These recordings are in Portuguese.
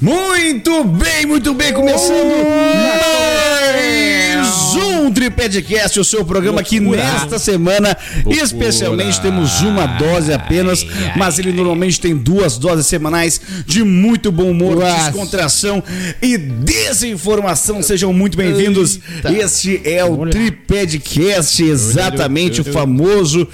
Muito bem, muito bem, começando mais um Tripedcast, o seu programa que nesta semana, especialmente, temos uma dose apenas, mas ele normalmente tem duas doses semanais de muito bom humor, descontração e desinformação. Sejam muito bem-vindos. Este é o Tripedcast, exatamente o famoso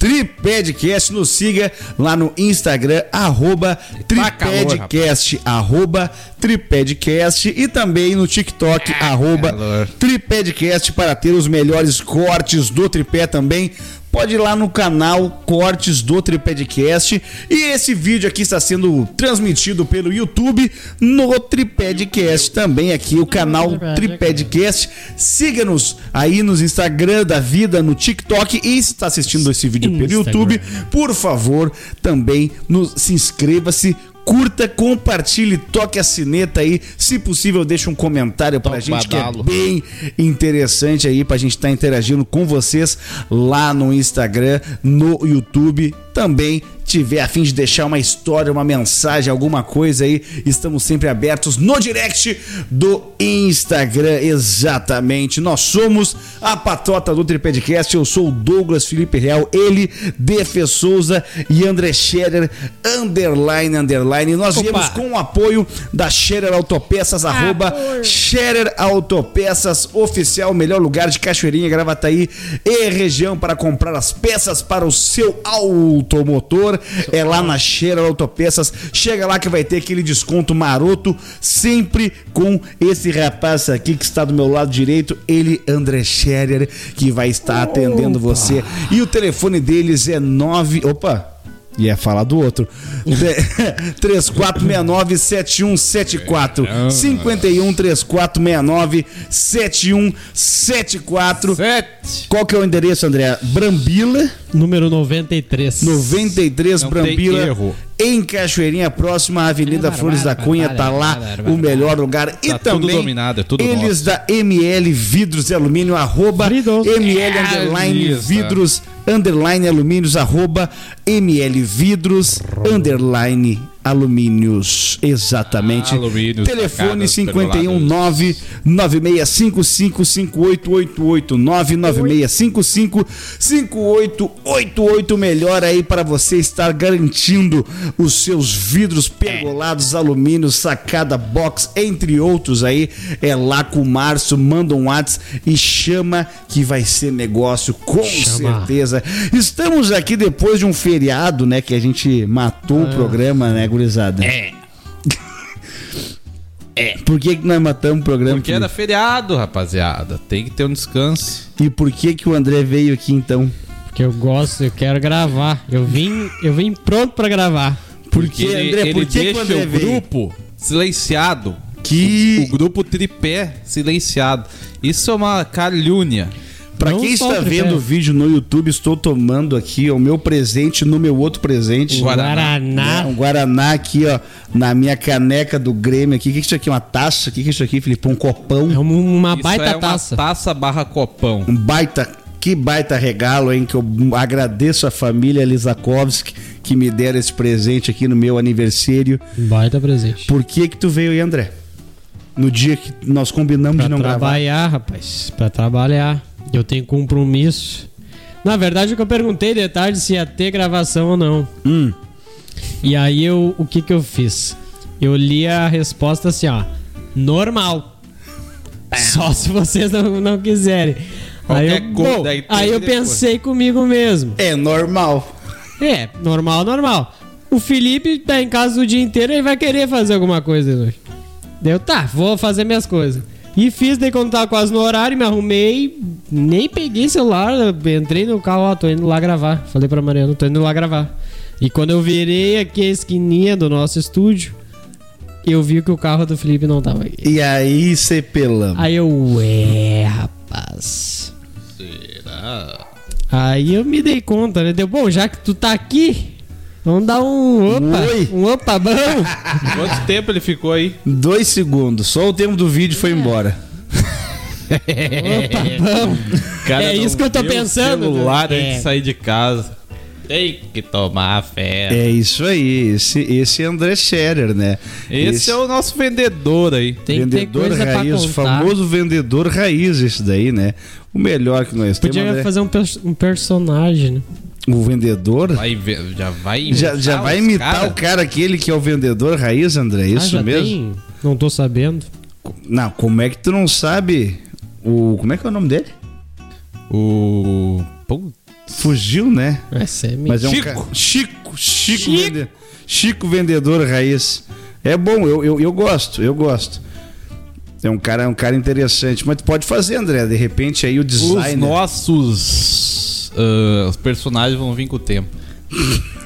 Tripedcast, nos siga lá no Instagram, arroba Tripedcast, arroba Tripedcast. E também no TikTok, arroba Tripedcast para ter os melhores cortes do tripé também pode ir lá no canal Cortes do Tripedcast. E esse vídeo aqui está sendo transmitido pelo YouTube no Tripedcast também aqui, o canal Tripedcast. Siga-nos aí nos Instagram da vida, no TikTok e se está assistindo esse vídeo pelo YouTube, por favor, também nos, se inscreva-se curta, compartilhe, toque a sineta aí. Se possível, deixe um comentário pra gente que é bem interessante aí pra gente estar tá interagindo com vocês lá no Instagram, no YouTube também tiver a fim de deixar uma história, uma mensagem, alguma coisa aí, estamos sempre abertos no direct do Instagram. Exatamente. Nós somos a patota do Tripedcast. Eu sou o Douglas Felipe Real, ele, Defe Souza e André Scherer, underline, underline. Nós Opa. viemos com o apoio da Scherer Autopeças, ah, arroba Scherer Autopeças Oficial, melhor lugar de Cachoeirinha, Gravataí e região para comprar as peças para o seu auto automotor, é lá na Cheira Autopeças. Chega lá que vai ter aquele desconto maroto, sempre com esse rapaz aqui que está do meu lado direito, ele, André Scherer, que vai estar atendendo Opa. você. E o telefone deles é 9. Opa! Ia falar do outro. 3469-7174. 51 3469 7174. Qual que é o endereço, André? Brambila. Número 93. 93 Não Brambila. Em Cachoeirinha, próxima à Avenida é, Flores da Cunha, tá lá o melhor lugar. E tá também tudo dominado, é tudo eles nosso. da ML Vidros e Alumínio, arroba ML Underline Vidros underline alumínios, arroba ml vidros, underline alumínios. Exatamente. Alumínios, Telefone 519 9655 5888 99655 5888 melhor aí para você estar garantindo os seus vidros pergolados, alumínios, sacada box, entre outros aí. É lá com o Márcio, manda um WhatsApp e chama que vai ser negócio com chama. certeza. Estamos aqui depois de um feriado, né, que a gente matou ah. o programa, né, gurizada? É. É. Por que, que nós matamos o programa? Porque era feriado, rapaziada. Tem que ter um descanso. E por que, que o André veio aqui então? Porque eu gosto, eu quero gravar. Eu vim, eu vim pronto para gravar. Por que, André? Ele, por que, deixa que o, o grupo silenciado. Que o grupo tripé silenciado. Isso é uma calúnia. Para quem está vendo o vídeo no YouTube, estou tomando aqui o meu presente no meu outro presente. Guaraná. Um Guaraná aqui, ó, na minha caneca do Grêmio aqui. O que é isso aqui? Uma taça? O que é isso aqui, Felipe? Um copão? É uma baita é taça. taça barra copão. Um baita que baita regalo, hein? Que eu agradeço a família Lisakovski que me deram esse presente aqui no meu aniversário. Baita presente. Por que que tu veio aí, André? No dia que nós combinamos pra de não trabalhar, gravar. trabalhar, rapaz. Pra trabalhar. Eu tenho compromisso. Na verdade, o que eu perguntei de tarde se ia ter gravação ou não. Hum. E aí eu, o que que eu fiz? Eu li a resposta assim, ó. Normal. Só se vocês não, não quiserem. aí eu, bom, aí eu pensei comigo mesmo. É normal. É, normal, normal. O Felipe tá em casa o dia inteiro e vai querer fazer alguma coisa hoje. Deu, tá, vou fazer minhas coisas. E fiz, daí quando tava quase no horário, me arrumei, nem peguei celular, entrei no carro, ó, tô indo lá gravar. Falei pra Mariana, tô indo lá gravar. E quando eu virei aqui a esquininha do nosso estúdio, eu vi que o carro do Felipe não tava aqui. E aí você pelamos. Aí eu, ué, rapaz. Será? Aí eu me dei conta, né? Deu, bom, já que tu tá aqui, Vamos dar um opa, Oi. um opa bom. Quanto tempo ele ficou aí? Dois segundos. Só o tempo do vídeo foi embora. opa bom. Cara, é isso que eu tô pensando. celular antes é. de sair de casa. Tem que tomar fé. É isso aí, esse, esse é André Scherer, né? Esse, é o nosso vendedor aí. Tem que ter vendedor coisa raiz, o famoso vendedor raiz, esse daí, né? O melhor que nós Podia temos. André. fazer um, pers- um personagem, né? O vendedor. Vai já vai Já, já imitar vai os imitar cara? o cara aquele que é o vendedor raiz, André? Ah, Isso já mesmo? tem? Não tô sabendo. Não, como é que tu não sabe o. Como é que é o nome dele? O. Fugiu, né? Essa é Mas é um Chico. ca- Chico, Chico, Chico. vende- Chico vendedor raiz. É bom, eu, eu, eu gosto, eu gosto. É um cara, é um cara interessante. Mas tu pode fazer, André, de repente aí o Os design. nossos ah, os personagens vão vir com o tempo.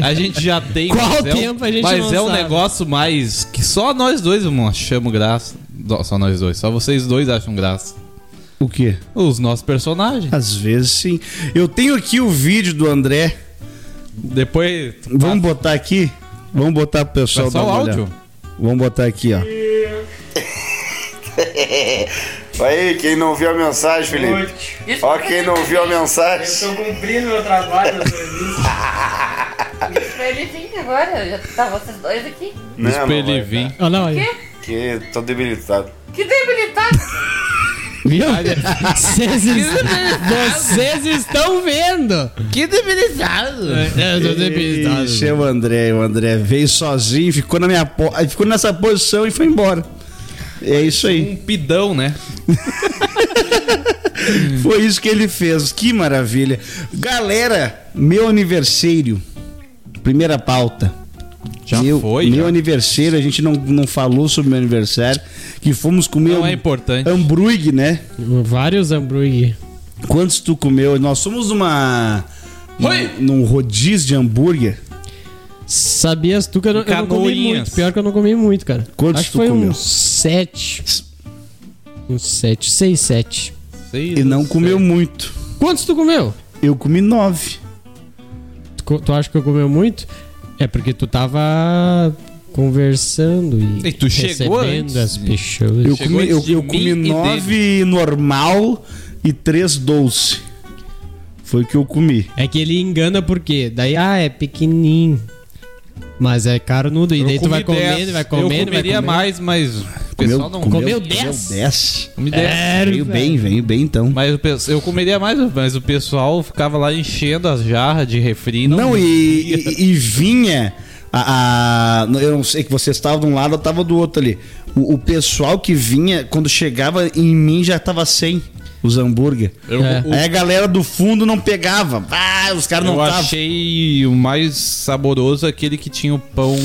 A gente já tem. Qual mas é um- tempo a gente Mas não é um sabe. negócio mais. que só nós dois irmão, achamos graça. Só nós dois. Só vocês dois acham graça. O quê? Os nossos personagens. Às vezes sim. Eu tenho aqui o vídeo do André. Depois. Vamos botar aqui? Vamos botar pro pessoal Só dar o áudio? olhada. Vamos botar aqui, ó. Aí, quem não viu a mensagem, Felipe? Ó, quem não viu a mensagem. Estou cumprindo meu trabalho, meu serviço. Diz pra ele vir agora, já tá vocês dois aqui. Diz pra ele vir. Olha lá, olha. Que tô debilitado. Que debilitado! Viu? Vocês, vocês estão vendo. Que debilitado! Eu tô debilitado. Ixi, é o André, o André veio sozinho, ficou na minha po... ficou nessa posição e foi embora. É isso aí. Um pidão, né? Foi isso que ele fez. Que maravilha. Galera, meu aniversário. Primeira pauta. Já meu, foi, Meu já. aniversário, a gente não, não falou sobre meu aniversário. Que fomos comer Não um é importante. hambúrguer, né? Vários hambúrguer. Quantos tu comeu? Nós somos numa. Oi! Num, num rodízio de hambúrguer. Sabias tu que eu não, eu não comi muito? Pior que eu não comi muito, cara. Quantos Acho que tu foi comeu? uns sete. Uns sete, seis, sete. Sei E não do comeu muito. Quantos tu comeu? Eu comi nove. Tu, co- tu acha que eu comeu muito? É porque tu tava conversando e, E tu chegou recebendo as pessoas. Eu comi, eu, eu comi nove normal e três doce. Foi o que eu comi. É que ele engana porque daí, ah, é pequenininho. Mas é carnudo. E Eu daí tu vai comendo, 10. vai comendo, Eu vai comeria comendo. mais, mas o pessoal não comeu comeu 10? 10. Comi dez. Sério, Veio velho? bem, veio bem então. Mas pe- eu comeria mais, mas o pessoal ficava lá enchendo as jarras de refri. Não, e, e- e vinha. A, a- eu não sei que você estava de um lado, eu estava do outro ali. O, o pessoal que vinha, quando chegava em mim, já estava sem os hambúrguer. Eu, É. Aí a galera do fundo não pegava. Ah, os caras não eu estavam. achei o mais saboroso aquele que tinha o pão.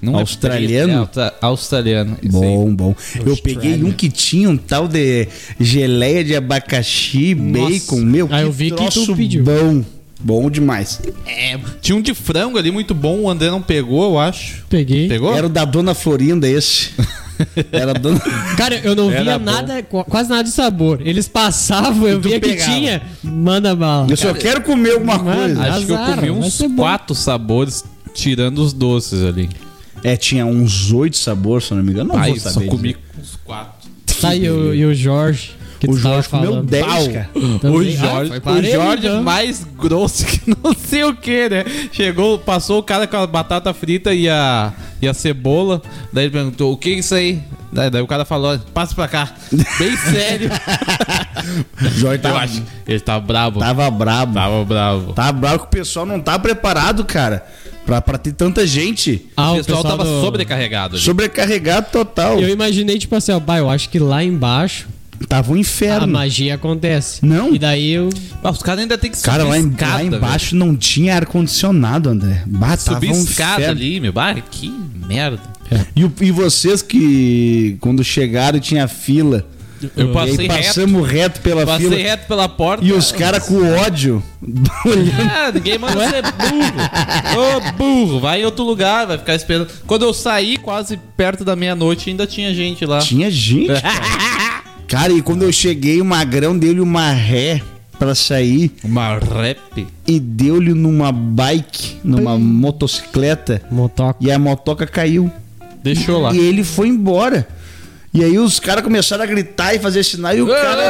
Não é Australiano? preto, é australiano. aí. Bom, bom. Eu peguei um que tinha um tal de geleia de abacaxi, bacon, meu. Ah, eu vi que tu pediu. Bom, bom demais. É, tinha um de frango ali muito bom, o André não pegou, eu acho. Peguei. Pegou? Era o da Dona Florinda esse. Era Dona... Cara, eu não Era via bom. nada, qu- quase nada de sabor. Eles passavam, eu via que pegava. tinha. Manda bala. Eu só quero comer alguma Mano, coisa. Acho que eu Azar, comi uns quatro sabores, tirando os doces ali. É, tinha uns oito sabores, se eu não me engano. Não vou só saber. comi dizer. uns quatro. Tá, e o, e o Jorge? Que O Jorge comeu falando. 10, Pau. cara. Também. O Ah, Jorge, foi o Jorge então. mais grosso que não sei o que, né? Chegou, passou o cara com a batata frita e a, e a cebola. Daí ele perguntou: o que é isso aí? Daí, daí o cara falou: passa pra cá. Bem sério. O Jorge Eu tava, acho. Ele tava brabo. tava brabo. Tava bravo. Tava bravo que o pessoal não tá preparado, cara. Pra, pra ter tanta gente. Ah, o pessoal, tava do- sobrecarregado ali. Sobrecarregado total. Eu imaginei, tipo assim, ó, bah, eu acho que lá embaixo Tava um a inferno. magia acontece. Não. E daí eu. Ah, os caras ainda tem que subir Cara, lá, em- escada, lá velho. embaixo não tinha ar-condicionado, André. Bah, tava Subir um escada inferno. ali, meu. Bah, que merda. E, o- e vocês que, quando chegaram, tinha fila. Eu e passei aí reto. passamos reto, pela Passei fila. reto pela porta. E os caras com ódio. olhando. Ah, ninguém manda ser burro. Ô, burro, vai em outro lugar, vai ficar esperando. Quando eu saí, quase perto da meia-noite, ainda tinha gente lá. Tinha gente, cara. E quando eu cheguei, o magrão deu-lhe uma ré pra sair Uma rap. e deu-lhe numa bike, numa motocicleta. Motoca. E a motoca caiu. Deixou lá. E ele foi embora. E aí os caras começaram a gritar e fazer sinal e o cara.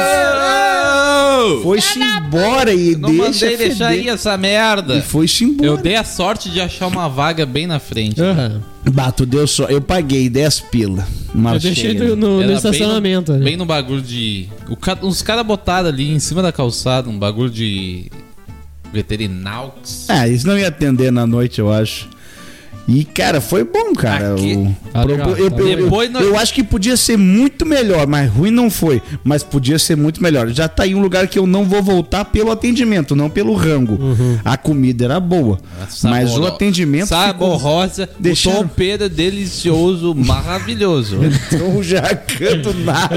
Foi-se embora e Não deixa mandei deixar feder. aí essa merda. E foi-se embora. Eu dei a sorte de achar uma vaga bem na frente. Aham. Bato, deu só. Eu paguei 10 pila. Uma Eu deixei cheia. no, no- no estacionamento. Bem no, né? bem no bagulho de. O ca- Os caras botaram ali em cima da calçada um bagulho de. Veterinaux. Ah, isso não ia atender na noite, eu acho. E, cara, foi bom, cara. Aqui- O- Tá legal, eu, tá eu-. Depois nós- eu acho que podia ser muito melhor, mas ruim não foi. Mas podia ser muito melhor. Já tá aí um lugar que eu não vou voltar pelo atendimento, não pelo rango. Uhum. A comida era boa. mas o atendimento. Saborosa. Deixaram- O tompeiro é delicioso, maravilhoso. Ficou já canto nada.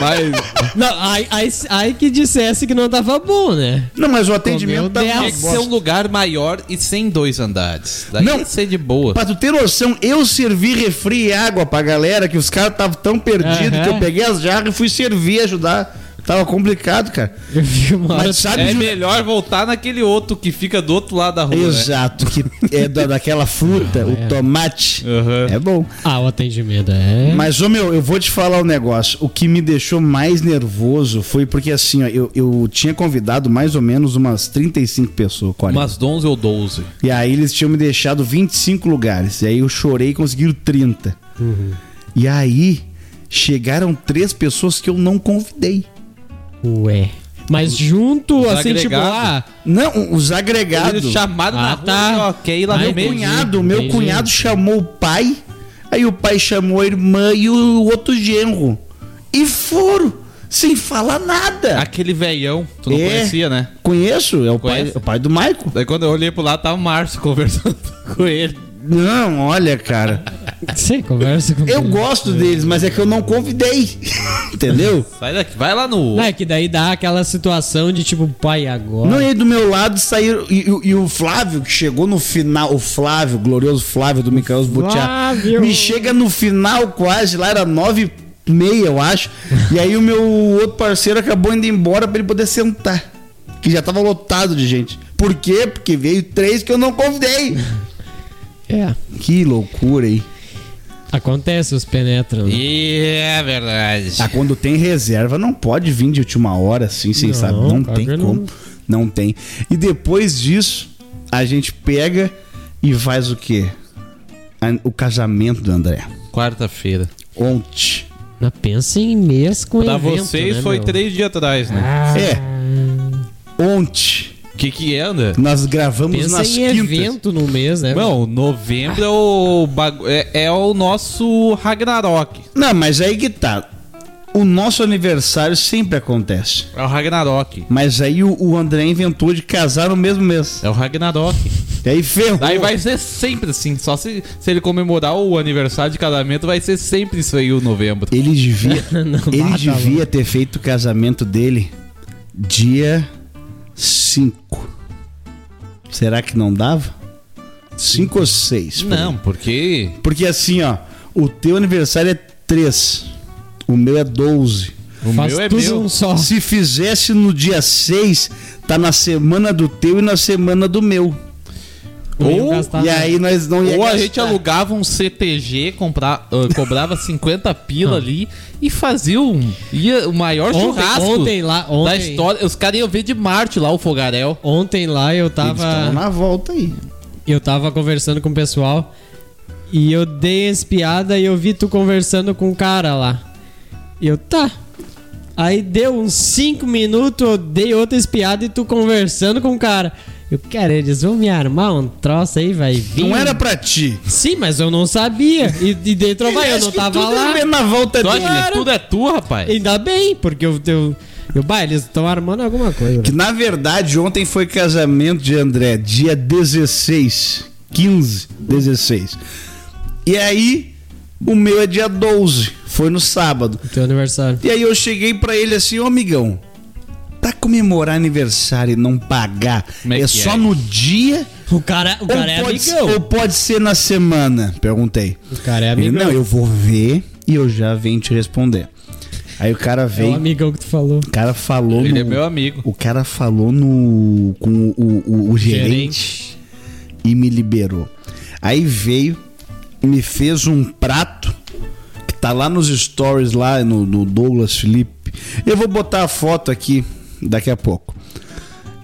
Mas Não, aí, aí, aí que dissesse que não tava bom, né? não, mas o atendimento tá tinha que ser um lugar maior e sem dois andares. Daí Não. ia ser de boa. Pra tu ter noção, eu servi refri e água pra galera que os caras estavam tão perdidos que eu peguei as jarras e fui servir, ajudar. Tava complicado, cara. Eu vi uma hora. Mas sabe, É Ju- melhor voltar naquele outro que fica do outro lado da rua. né? Exato, que é da, daquela fruta, o tomate. Aham. É bom. Ah, o atendimento é. Mas, ô meu, eu vou te falar um negócio. O que me deixou mais nervoso foi porque, assim, ó, eu, eu tinha convidado mais ou menos umas 35 pessoas, 40. Umas 11 ou 12. E aí eles tinham me deixado 25 lugares. E aí eu chorei e conseguiram 30. E aí chegaram três pessoas que eu não convidei. Ué. Mas junto, Os assim, tipo, agregados. ah, Não, os agregados. Chamaram Ah, na rua, tá. quer ir lá Ai, Meu cunhado, meu cunhado chamou o pai, aí o pai chamou a irmã e o outro genro. E foram, sem falar nada. Aquele velhão, tu não É. conhecia, né? Conheço, é o pai, Conhece? é o pai do Maico. Daí quando eu olhei pro lado, tava o Márcio conversando com ele. Não, olha, cara. você conversa com Eu gosto deles, mas é que eu não convidei. Entendeu? Sai daqui, vai lá no. Não, é que daí dá aquela situação de tipo, pai, agora. Não, e aí do meu lado saíram. E, e- e o Flávio, que chegou no final, o Flávio, o glorioso Flávio do Micael Butiá, Flávio. me chega no final quase, lá era nove e meia, eu acho. E aí o meu outro parceiro acabou indo embora pra ele poder sentar. Que já tava lotado de gente. Por quê? Porque veio três que eu não convidei. É. Que loucura aí. Acontece, os penetram. né? É verdade. Ah, quando tem reserva, não pode vir de última hora, assim, sem Não, saber. Não tem que como. Não. tem. E depois disso, a gente pega e faz o quê? O casamento do André. Quarta-feira. Ontem. Mas pensa em mês com Pra evento, vocês né, foi meu? três dias atrás, né? Ah, É. Ontem. O que que anda? Nós gravamos Pensa nas em quintas. evento no mês, né? Não, novembro é o, bagu- é, é o nosso Ragnarok. Não, mas aí que tá. O nosso aniversário sempre acontece. É o Ragnarok. Mas aí o, o André inventou de casar no mesmo mês. É o Ragnarok. E aí ferrou. Daí vai ser sempre assim. Só se, se ele comemorar o aniversário de casamento, vai ser sempre isso aí o novembro. Ele devia, Não, ele devia ter feito o casamento dele dia 5. Será que não dava? 5 ou 6? Não, porque. Porque assim, ó, o teu aniversário é 3. O meu é 12. O Faz meu é meu. um só. Se fizesse no dia 6, tá na semana do teu e na semana do meu. Não Ou- gastar e nada. aí nós não ia Ou a gastar. gente alugava um CTG, comprar, ah, cobrava 50 pila ali e fazia um, ia, o maior Ontem- churrasco ontem lá- da ontem- história. Os caras iam ver de Marte lá o fogaréu. Ontem lá eu tava. na volta aí. Eu tava conversando com o pessoal e eu dei essa piada e eu vi tu conversando com o cara lá. E eu, tá. Aí deu uns 5 minutos, eu dei outra espiada e tu conversando com o cara. Eu, cara, eles vão me armar um troço aí, vai vir. Não era pra ti. Sim, mas eu não sabia. E, e dentro vai, eu não que tava tudo lá. é na volta Tu dele. acha que tudo é tu, rapaz? Ainda bem, porque eu. eu, eu bah, eles estão armando alguma coisa. né? Que na verdade ontem foi casamento de André, dia 16. 15, 16. E aí, o meu é dia 12. Foi no sábado. Teu aniversário. E aí eu cheguei pra ele assim, ô amigão, pra comemorar aniversário e não pagar, Como é é, só é? no dia O cara, o cara é ou, pode, amigão. ou pode ser na semana? Perguntei. O cara é Ele, amigão. não, eu vou ver e eu já venho te responder. Aí o cara É o veio, amigão que tu falou. o cara falou Ele no, é meu amigo. o cara falou no com o, o- o gerente, e me liberou. Aí veio, me fez um prato que tá lá nos stories lá no, no Douglas Felipe. Eu vou botar a foto aqui daqui a pouco.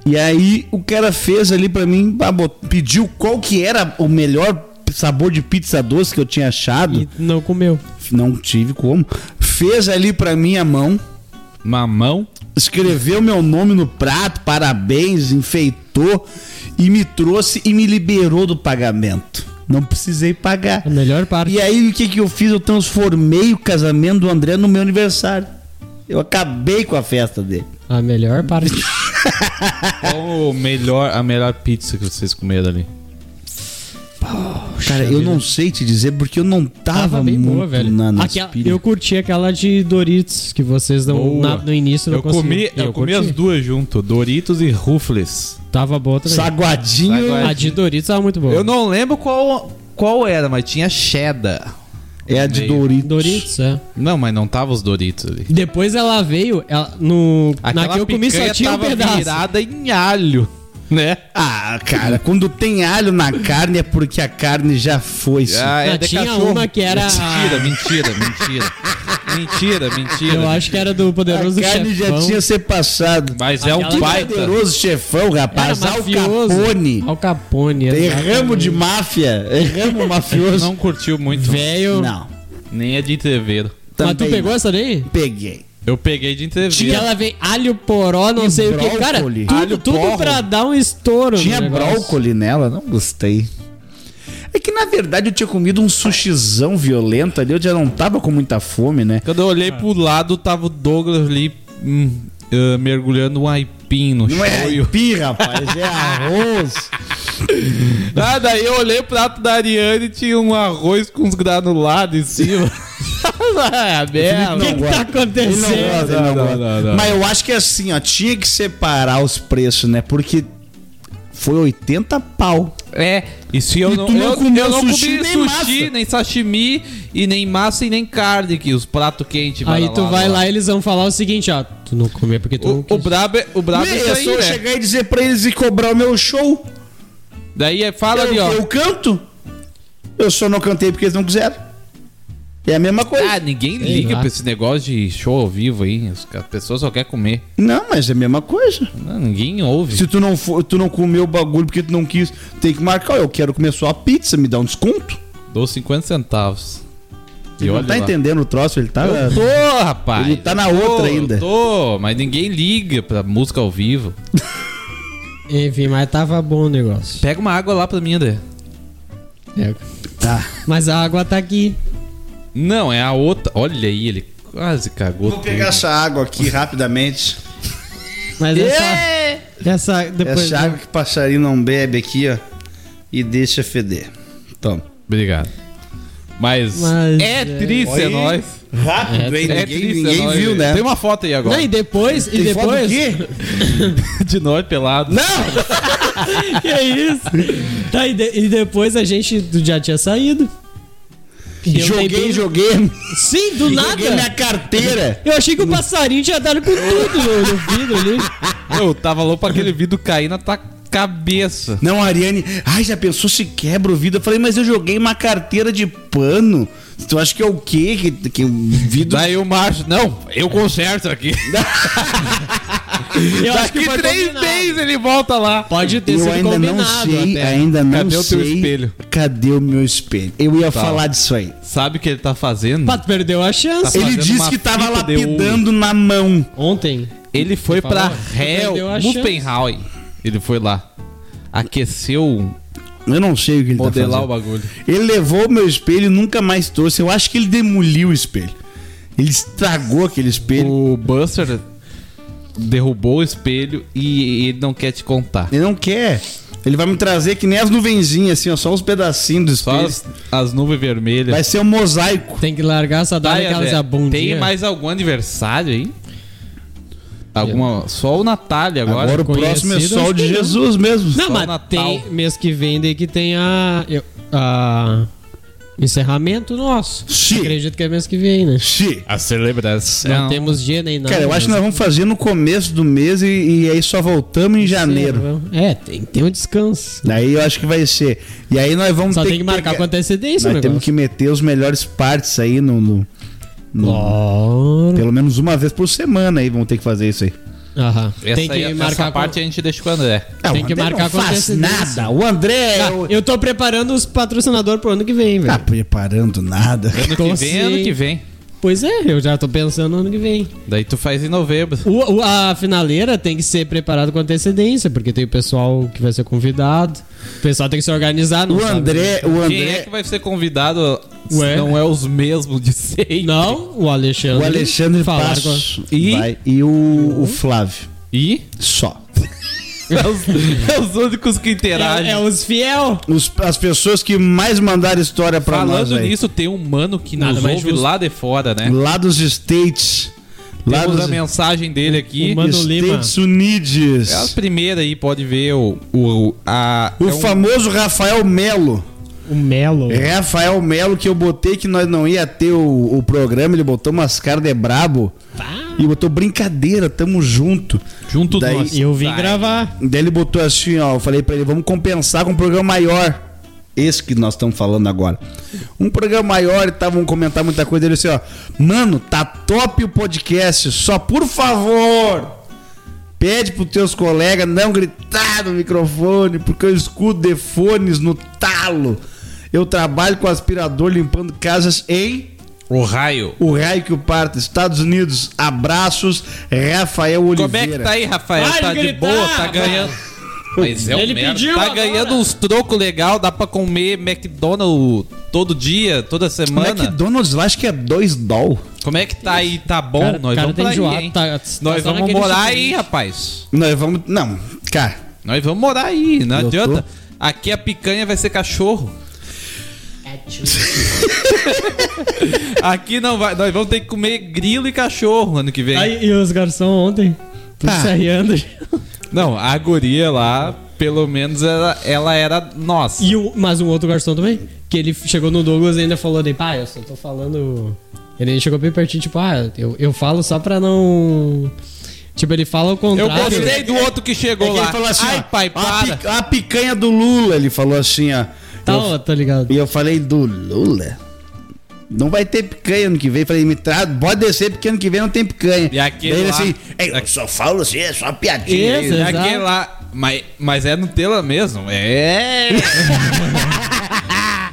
E aí o cara fez ali pra mim, ah, pediu qual que era o melhor sabor de pizza doce que eu tinha achado. E não comeu. Não tive como. Fez ali pra mim a mão, Mamão. escreveu meu nome no prato, parabéns, enfeitou e me trouxe e me liberou do pagamento. Não precisei pagar. A melhor parte. E aí o que, que eu fiz? Eu transformei o casamento do André no meu aniversário. Eu acabei com a festa dele. A melhor parte. Qual o melhor, a melhor pizza que vocês comeram ali? Cara, eu não sei te dizer porque eu não tava, Tava bem muito boa, velho. na, nas Aquela- pilhas. eu curti aquela de Doritos que vocês não, Boa. na- no início não Eu comi, eu comi curti. as duas junto, Doritos e Ruffles. Tava boa também. Saguadinho. Saguadinho. A de Doritos tava muito boa. Eu não lembro qual, qual era, mas tinha cheddar. É a de Meio. Doritos. Doritos, é. Não, mas não tava os Doritos ali. Depois ela veio, ela, no, na que eu comi só tinha um tava pedaço. virada em alho, né? Ah, cara, quando tem alho na carne é porque a carne já foi. Ah, Não, de tinha cachorro. uma que era- Mentira, mentira, mentira. Mentira, mentira. Eu acho que era do a Poderoso carne Chefão. já tinha ser passado. Mas é um baita. Poderoso chefão, Era rapaz. Al mafioso. Capone. Al Capone. Erramos de máfia. Erramos mafioso. Não curtiu muito. Velho. Não. Nem é de entreveiro. Mas tu pegou não. essa daí? Peguei. Eu peguei de entreveiro. Que ela vem alho poró, não E sei o que. Cara, brócoli. tudo, Alho tudo porro. pra dar um estouro. Tinha brócoli nela, não gostei. É que na verdade eu tinha comido um sushizão violento ali, eu já não tava com muita fome, né? Quando eu olhei pro lado, tava o Douglas ali hum, ah, mergulhando um aipim no Não é shoyu. aipim, rapaz, é arroz. Ah, daí eu olhei o prato da Ariane e tinha um arroz com uns granulados em cima. ah, merda. O que, que tá Ele não acontecendo? gosta, ele não Não, não, gosta. não, não. Mas eu acho que assim, ó, tinha que separar os preços, né? Porque foi 80 pau. É, e se eu E não, não eu, comeu eu não sushi comi nem sushi, massa. nem sashimi, e nem massa e nem carne, que os pratos quentes. Aí tu vai lá e eles vão falar o seguinte, ó. Tu não comeu porque tu não O, o quis. brabo é, o brabo é isso aí, só eu né? chegar e dizer pra eles e cobrar o meu show. Daí é, fala eu, ali, ó. eu canto. Eu só não cantei porque eles não quiseram. É a mesma coisa. Ah, ninguém Sei liga lá. pra esse negócio de show ao vivo aí. As as pessoas só querem comer. Não, mas é a mesma coisa. Não, ninguém ouve. Se tu não, for, tu não comeu o bagulho porque tu não quis, tem que marcar. Eu quero comer só a pizza, me dá um desconto. Dou 50 centavos. Ele não tá lá. entendendo o troço, ele tá. Eu tô, rapaz. Ele tá na tô, outra eu ainda. Tô, mas ninguém liga pra música ao vivo. Enfim, mas tava bom o negócio. Pega uma água lá pra mim, André. É. Tá. Mas a água tá aqui. Não, é a outra. Olha aí, ele quase cagou. Vou pegar essa água aqui rapidamente. Mas essa. Essa. Depois. Essa água que passarinho não bebe aqui, ó. E deixa feder. Toma. Obrigado. Mas, Mas, é é. triste, é nóis. Rápido, hein? É Ninguém, triste, ninguém é nóis. viu, né? Tem uma foto aí agora. Não, e depois. E Tem foto do depois. quê? de nós pelado. Não! que isso? Tá, e, de- e depois a gente já tinha saído. Joguei, joguei. Sim, do nada. Joguei minha carteira. Eu achei que o passarinho tinha dado com tudo no, vidro ali. Eu tava louco pra aquele vidro cair na tua cabeça. Não, Ariane. Ai, já pensou se quebra o vidro? Eu falei, mas eu joguei uma carteira de pano. Tu acha que é o quê? Que, que o vidro. Daí o macho, não, eu conserto aqui. Eu acho que Daqui três meses ele volta lá. Pode ter Eu sido ainda não sei, até. ainda não Cadê o sei. teu espelho? Cadê o meu espelho? Eu ia Tá. falar disso aí. Sabe o que ele tá fazendo? Pá, tu perdeu a chance. Tá Ele disse que tava lapidando na mão. Ontem. Ele foi Ele pra falou, Hell, perdeu a Mupenhauer. Ele foi lá. Aqueceu, Eu não sei o que ele modelar tá o fazendo. bagulho. Ele levou o meu espelho e nunca mais trouxe. Eu acho que ele demoliu o espelho. Ele estragou aquele espelho. O Buster derrubou o espelho e ele não quer te contar. Ele não quer. Ele vai me trazer que nem as nuvenzinhas, assim, ó, só uns pedacinhos do Só espelho. as, as nuvens vermelhas. Vai ser um mosaico. Tem que largar essa Tá, dada e aquelas André, abundinhas. Tem mais algum aniversário aí? Alguma, só o Natália agora. Agora, o próximo é só o de que. Jesus mesmo. Não, Só mas Natal. tem mês que vem daí que tem a. eu- a encerramento nosso. Sim. Acredito que é mês que vem, né? Xi. A celebração. Não temos dia nem nada. Cara, eu acho que nós vamos fazer no começo do mês e, e aí só voltamos em janeiro. É, tem que ter um descanso. Daí eu acho que vai ser. E aí nós vamos Só ter tem que marcar com antecedência, Nós né? temos que meter os melhores partes aí no. no- no- Claro. Pelo menos uma vez por semana aí vamos ter que fazer isso aí. Aham. Essa, Tem que aí, marcar essa parte a gente deixa com o André. É, Tem o que André marcar não com faz nada. O André... Ah, o- eu tô preparando os patrocinadores pro ano que vem, Tá velho. preparando nada. Ano Tô que vem, ano sim. que vem. Pois é, eu já tô pensando no ano que vem. Daí tu faz em novembro. O, o- a finaleira tem que ser preparada com antecedência, porque tem o pessoal que vai ser convidado. O pessoal tem que se organizar. Não O sabe? André... O Quem é André... que vai ser convidado se Ué? não é os mesmos de sempre? Não, o Alexandre. O Alexandre Falar Passos E? vai, e o, o Flávio. E? Só. É os, é os únicos que com... interagem. É, é os fiel. Os- as pessoas que mais mandaram história pra nós Falando nisso, tem um mano que Nada nos mais ouve justo. lá de fora, né? Lá dos States. Lá Temos dos a mensagem dele aqui. O Mano Lima. States Unidos. É a primeira aí, pode ver o. O, a, O é um- famoso Rafael Melo. O Melo. É Rafael Melo que eu botei que nós não ia ter o, o programa, ele botou umas caras de brabo. E botou brincadeira, tamo junto. Junto Daí- nós. E eu vim Vai. gravar. Daí ele botou assim, ó, eu falei pra ele, vamos compensar com um programa maior. Esse que nós estamos falando agora. Um programa maior e vamos comentar muita coisa. Ele disse, ó, mano, tá top o podcast, só por favor, pede pros teus colegas não gritar no microfone, porque eu escuto de fones no talo. Eu trabalho com aspirador limpando casas em O raio. o raio que o parta, Estados Unidos. Abraços, Rafael Oliveira. Como é que tá aí, Rafael? Vai tá de gritar, boa, tá ganhando. Mas é um Ele merda. pediu Tá agora. ganhando uns trocos legal, dá pra comer McDonald's todo dia, toda semana. McDonald's lá acho que é 2 doll. Como é que tá aí? Tá bom? Cara- nós cara vamos tá pra enjoado, aí, hein? tá- tá Nós só vamos naquele morar diferente. aí, rapaz. Nós vamos. Não, cara. Nós vamos morar aí, não Eu adianta. tô. Aqui a picanha vai ser cachorro. Aqui não vai. Nós vamos ter que comer grilo e cachorro ano que vem. Aí, e os garçons ontem? Tudo Ah. se arriando. Não, a guria lá, pelo menos ela, ela era nossa. E o, mas um outro garçom também. Que ele chegou no Douglas e ainda falou de pai, eu só tô falando. Ele chegou bem pertinho, tipo, ah, eu, eu falo só pra não. Tipo, ele fala o Eu contrário. gostei do outro que É chegou que lá. ele falou assim, Ai, ó, pai, a, para. a picanha do Lula, ele falou assim, ó. Tá, Eu- ó, tá ligado. E eu falei, do Lula? Não vai ter picanha ano que vem. Falei, me traz, pode descer, porque ano que vem não tem picanha. E aquele Daí ele lá- assim, "Ei, eu só falo assim, é só piadinha. Isso, É Exato. aquele lá. Mas, mas é Nutella mesmo. É.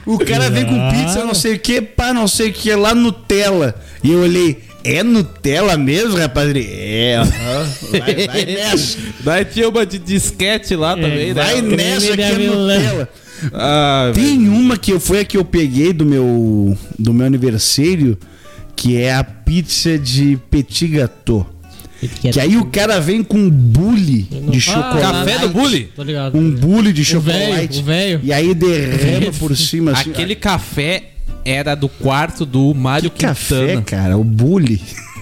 O cara vem com pizza, não sei o que, pá, não sei o que, lá Nutella. E eu olhei, é Nutella mesmo, rapaz? Ele, é, aham, vai, vai nessa. Daí tinha uma de disquete lá também, né? Vai creme nessa que é. Nutella. Ah, Tem uma que foi a que eu peguei do meu, do meu aniversário, que é a pizza de petit gâteau. Que aí o cara vem com um bule de chocolate. Café do bule? Tô ligado. Um bule de O velho, chocolate. o velho. E aí derrama por cima assim. Aquele café era do quarto do Mário que café, Quintana. cara. O bule.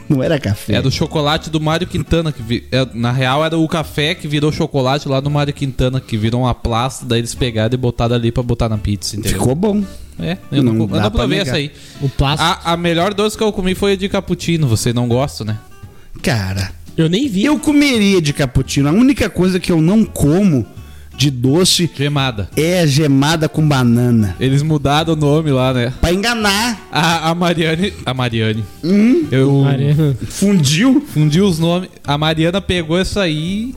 Não era café. É do chocolate do Mário Quintana. Que vi- é, na real, era o café que virou chocolate lá no Mário Quintana, que virou uma plasta, daí eles pegaram e botaram ali pra botar na pizza, entendeu? Ficou bom. É, eu não, Não dá não pra provei essa aí. O plástico. A, a melhor doce que eu comi foi a de cappuccino. Você não gosta, né? Cara, Eu nem vi. eu comeria de cappuccino. A única coisa que eu não como de doce Gemada. é a gemada com banana. Eles mudaram o nome lá, né? Pra enganar. A, a Mariane. A Mariane. Hum, Eu Mariana. fundiu. fundi os nomes. A Mariana pegou isso aí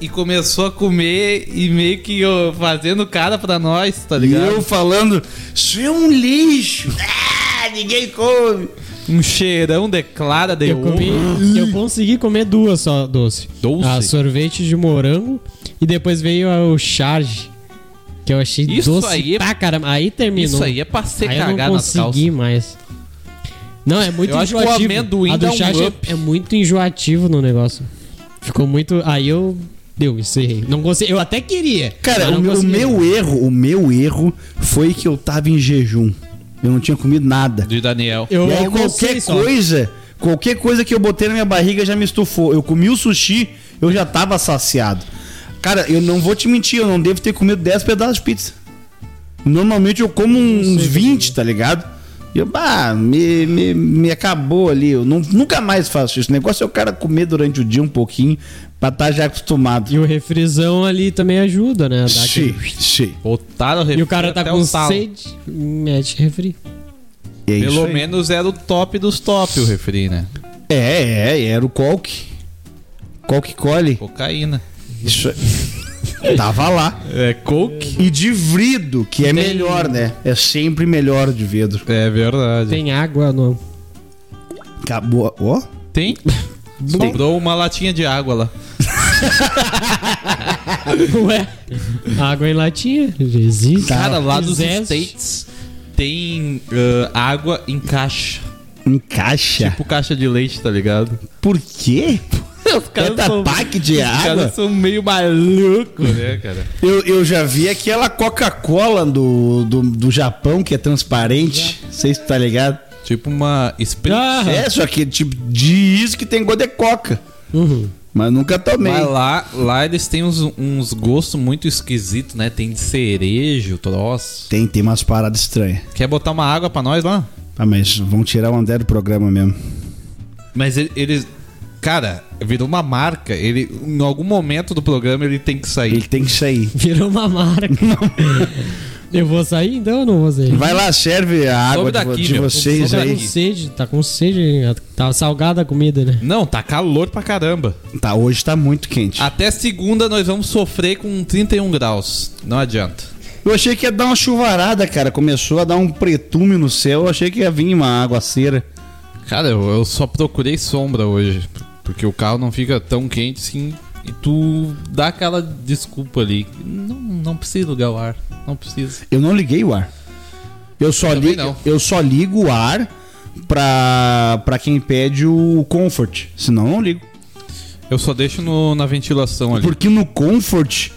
e começou a comer e meio que ó, fazendo cara pra nós, tá E ligado? eu falando, isso é um lixo. Ah, ninguém come. Um cheirão de clara de Eu, comi, eu consegui comer duas só doce. Doce? A sorvete de morango e depois veio o charge. Que eu achei Isso doce aí é- pra caramba. Aí terminou. Isso aí é pra se aí eu cagar não nas calças. consegui mais. Não, é muito Eu acho que o enjoativo. amendoim a do dá um charge é- é muito enjoativo no negócio. Ficou muito. Aí eu. Deu, encerrei. Não consegui. Eu até queria. Cara, não o, meu- o meu erro, o meu erro foi que eu tava em jejum. Eu não tinha comido nada. De Daniel. Eu e aí almocei qualquer só. coisa, qualquer coisa que eu botei na minha barriga já me estufou. Eu comi o sushi, eu já tava saciado. Cara, eu não vou te mentir, eu não devo ter comido 10 pedaços de pizza. Normalmente eu como uns 20, tá ligado? E eu, bah, me, me, me acabou ali. Eu não- nunca mais faço isso. O negócio é o cara comer durante o dia um pouquinho pra estar já acostumado. E o refrisão ali também ajuda, né? Dá Sim, aquele- sim. Botaram o refri E o cara tá até com o talo. sede, mete refri. É isso Pelo aí. menos era o top dos top o refri, né? É, é, era o Coke. Qual que colhe? Cocaína. Isso Tava lá. É coke? E de vidro, que é melhor, né? É sempre melhor de vidro. É verdade. Tem água no. Acabou. Ó. Tem? Sobrou uma latinha de água lá. Ué? Água em latinha? Existe. Cara, lá dos Existe. States tem ah, água em caixa. Em caixa. Tipo caixa de leite, tá ligado? Por quê? Os Tetrapack de Os água? caras são meio malucos, né, cara? Eu, eu já vi aquela Coca-Cola do, do, do Japão que é transparente. Não sei se tu tá ligado. Tipo uma. Ah, É, só que tipo diz que tem gosto de coca. uhum. Mas nunca tomei. Mas lá, lá eles têm uns, uns gostos muito esquisitos, né? Tem de cerejo, troço. Tem, tem umas paradas estranhas. Quer botar uma água pra nós lá? Ah, mas vão tirar o André do programa mesmo. Mas ele- eles. Cara, virou uma marca. Ele, em algum momento do programa ele tem que sair. Ele tem que sair. Virou uma marca. Eu vou sair então ou não vou sair? Vai lá, serve a água Sobe de, daqui, de meu. vocês tá aí. com sede, tá com sede. Tá salgada a comida, né? Não, tá calor pra caramba. Tá, hoje tá muito quente. Até segunda nós vamos sofrer com 31 graus. Não adianta. Eu achei que ia dar uma chuvarada, cara. Começou a dar um pretume no céu. Eu achei que ia vir uma aguaceira. Cara, eu, eu só procurei sombra hoje. Porque o carro não fica tão quente assim. E tu dá aquela desculpa ali. Não, não precisa ligar o ar. Não precisa. Eu não liguei o ar. Eu só, Também ligo, não. eu só ligo o ar pra, pra quem pede o Comfort. Senão eu não ligo. Eu só deixo no- na ventilação ali. Porque no Comfort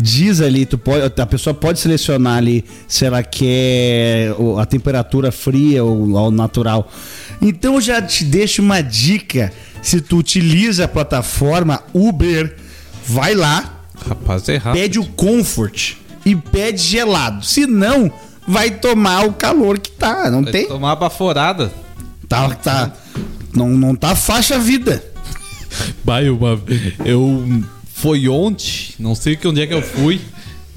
diz ali, tu pode, a pessoa pode selecionar ali se ela quer a temperatura fria ou ao natural. Então eu já te deixo uma dica. Se tu utiliza a plataforma Uber, vai lá, Rapaz, é errado. pede o Comfort e pede gelado. Se não, vai tomar o calor que tá. Não Vai tem? tomar baforada. Tá, tá. Não, não tá faixa vida. Bah, eu, eu foi ontem, não sei que onde é que eu fui.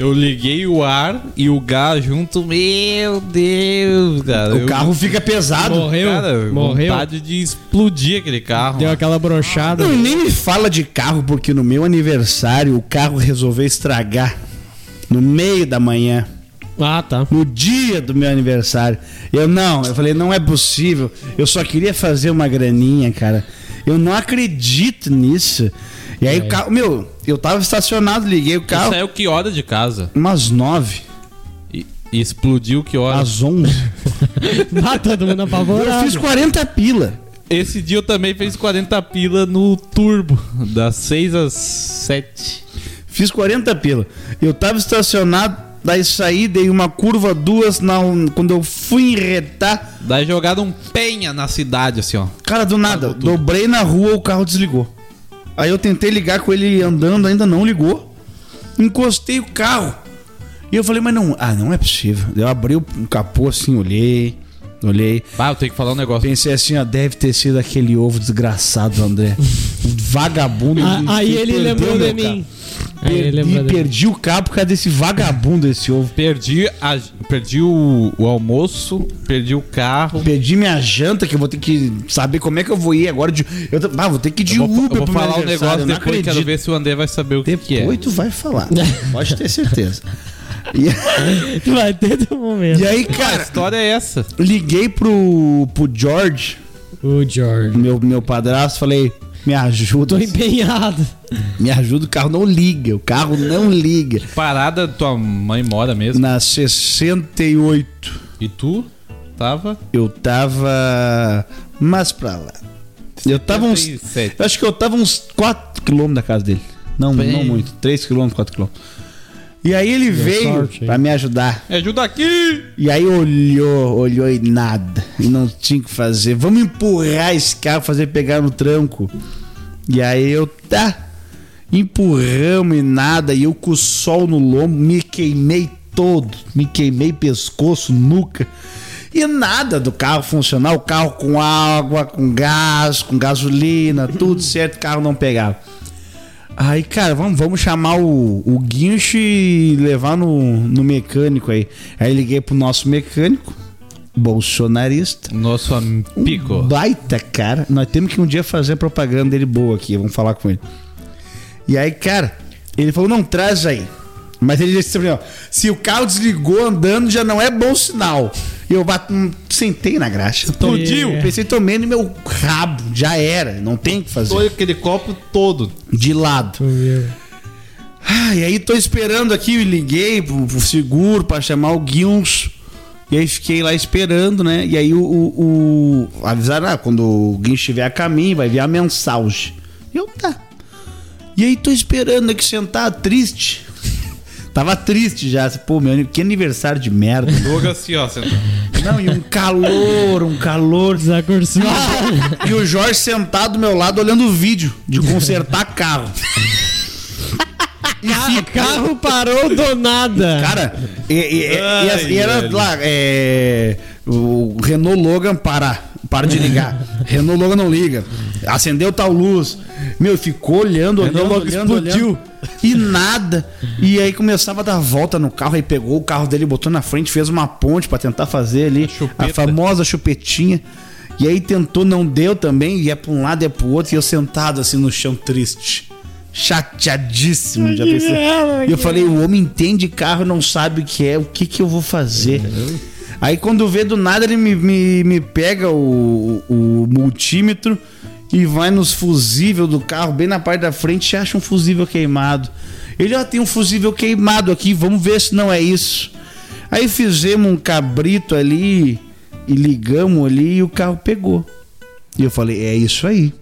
Eu liguei o ar e o gás junto. Meu Deus, cara. O Eu- carro fica pesado. Morreu. Cara, morreu. vontade de explodir aquele carro. Deu aquela brochada. Não, nem me fala de carro, porque no meu aniversário o carro resolveu estragar. No meio da manhã. Ah, tá. No dia do meu aniversário. Eu não, eu falei, não é possível. Eu só queria fazer uma graninha, cara. Eu não acredito nisso. E aí o carro, meu, eu tava estacionado, liguei o carro saiu que hora de casa? umas nove, E, e explodiu que hora? às onze. Ah, todo mundo Eu apavorado. fiz 40 pila. Esse dia eu também fiz 40 pila no turbo, das 6 às 7. Fiz 40 pila. Eu tava estacionado, daí saí, dei uma curva, duas, na, quando eu fui enretar, Daí jogaram um penha na cidade, assim, ó. Cara, do nada, dobrei na rua, o carro desligou. Aí eu tentei ligar com ele andando, ainda não ligou. Encostei o carro. E eu falei, mas não, ah, não é possível. Eu abri o capô assim, olhei, olhei. Ah, eu tenho que falar um negócio. Pensei assim, ó, deve ter sido aquele ovo desgraçado do André. Um vagabundo. Ah, aí ele lembrou de mim. Aí ele Perdi, lembrou de mim. perdi o carro por causa desse vagabundo, esse ovo. Perdi, a, perdi o, o almoço, perdi o carro. Perdi minha janta, que eu vou ter que saber como é que eu vou ir agora de. Eu, ah, vou ter que ir de eu vou, Uber eu vou falar um negócio depois, quero ver se o André vai saber o que, que é. Depois tu vai falar. Pode ter certeza. E, Vai ter do momento. e aí, A cara, história é essa. liguei pro, pro George, O George. meu, meu padrasto, falei, me ajuda. Tô empenhado. Me ajuda, o carro não liga. O carro não liga. Parada, tua mãe mora mesmo. Na 68, E tu tava? eu tava mais pra lá. Eu tava uns. 77. Eu acho que eu tava uns 4 km da casa dele. Não, Bem. não muito. 3 km, 4 km. E aí ele veio sorte, hein? pra me ajudar. Me ajuda aqui! E aí olhou, olhou e nada. E não tinha o que fazer. Vamos empurrar esse carro, fazer pegar no tranco. E aí eu, tá. Empurramos e nada. E eu com o sol no lombo, me queimei todo. Me queimei pescoço, nuca. E nada do carro funcionar. O carro com água, com gás, com gasolina, tudo certo. O carro não pegava. Aí, cara, vamos, vamos chamar o, o guincho e levar no, no mecânico aí. Aí liguei pro nosso mecânico, bolsonarista. Nosso amigo. Baita, cara. Nós temos que um dia fazer propaganda dele boa aqui, vamos falar com ele. E aí, cara, ele falou, não, traz aí. Mas ele disse assim, ó, se o carro desligou andando, já não é bom sinal. E eu bato, hum, sentei na graxa. Explodiu. É. Pensei, tomei no meu rabo. Já era, não tem o que fazer. Foi aquele copo todo. De lado. Ah, e aí tô esperando aqui, liguei pro, pro seguro pra chamar o Guions. E aí fiquei lá esperando, né? E aí o, o, o- avisaram, ah, quando o Guions estiver a caminho, vai vir a mensagem. E eu, tá. E aí tô esperando aqui sentado, triste. Tava triste já. Pô, meu, que aniversário de merda. Logo assim, ó. Sentado. Não, e um calor, um calor. Desacursado. E o Jorge sentado do meu lado olhando o vídeo de consertar carro. O carro parou do nada. Cara, e, e- e- Ai, e- e era velho. lá, é, o Renault Logan para, para de ligar. Renault Logan não liga. Acendeu tal luz. Meu, ficou olhando, olhando, Renault olhando, explodiu. olhando. E nada. E aí começava a dar volta no carro, aí pegou o carro dele, botou na frente, fez uma ponte pra tentar fazer ali a, chupeta. famosa chupetinha. E aí tentou, não deu também, ia pra um lado, ia pro outro, e eu sentado assim no chão triste. Chateadíssimo. Já pensei. E eu falei, o homem entende carro, não sabe o que é, o que que eu vou fazer? Aí quando vê do nada, ele me, me, me pega o, o multímetro e vai nos fusível do carro, bem na parte da frente, e acha um fusível queimado. Ele, ó, tem um fusível queimado aqui, vamos ver se não é isso. Aí fizemos um cabrito ali e ligamos ali e o carro pegou. E eu falei, é isso aí.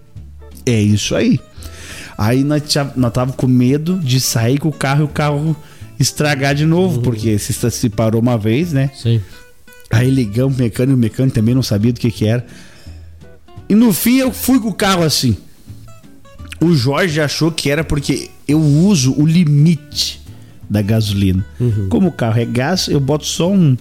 É isso aí. Aí nós, tinha- nós tava com medo de sair com o carro e o carro estragar de novo, porque se, se parou uma vez, né? Sim. Aí ligamos o mecânico, o mecânico também não sabia do que que era. E no fim eu fui com o carro assim. O Jorge achou que era porque eu uso o limite da gasolina. Como o carro é gás, eu boto só um,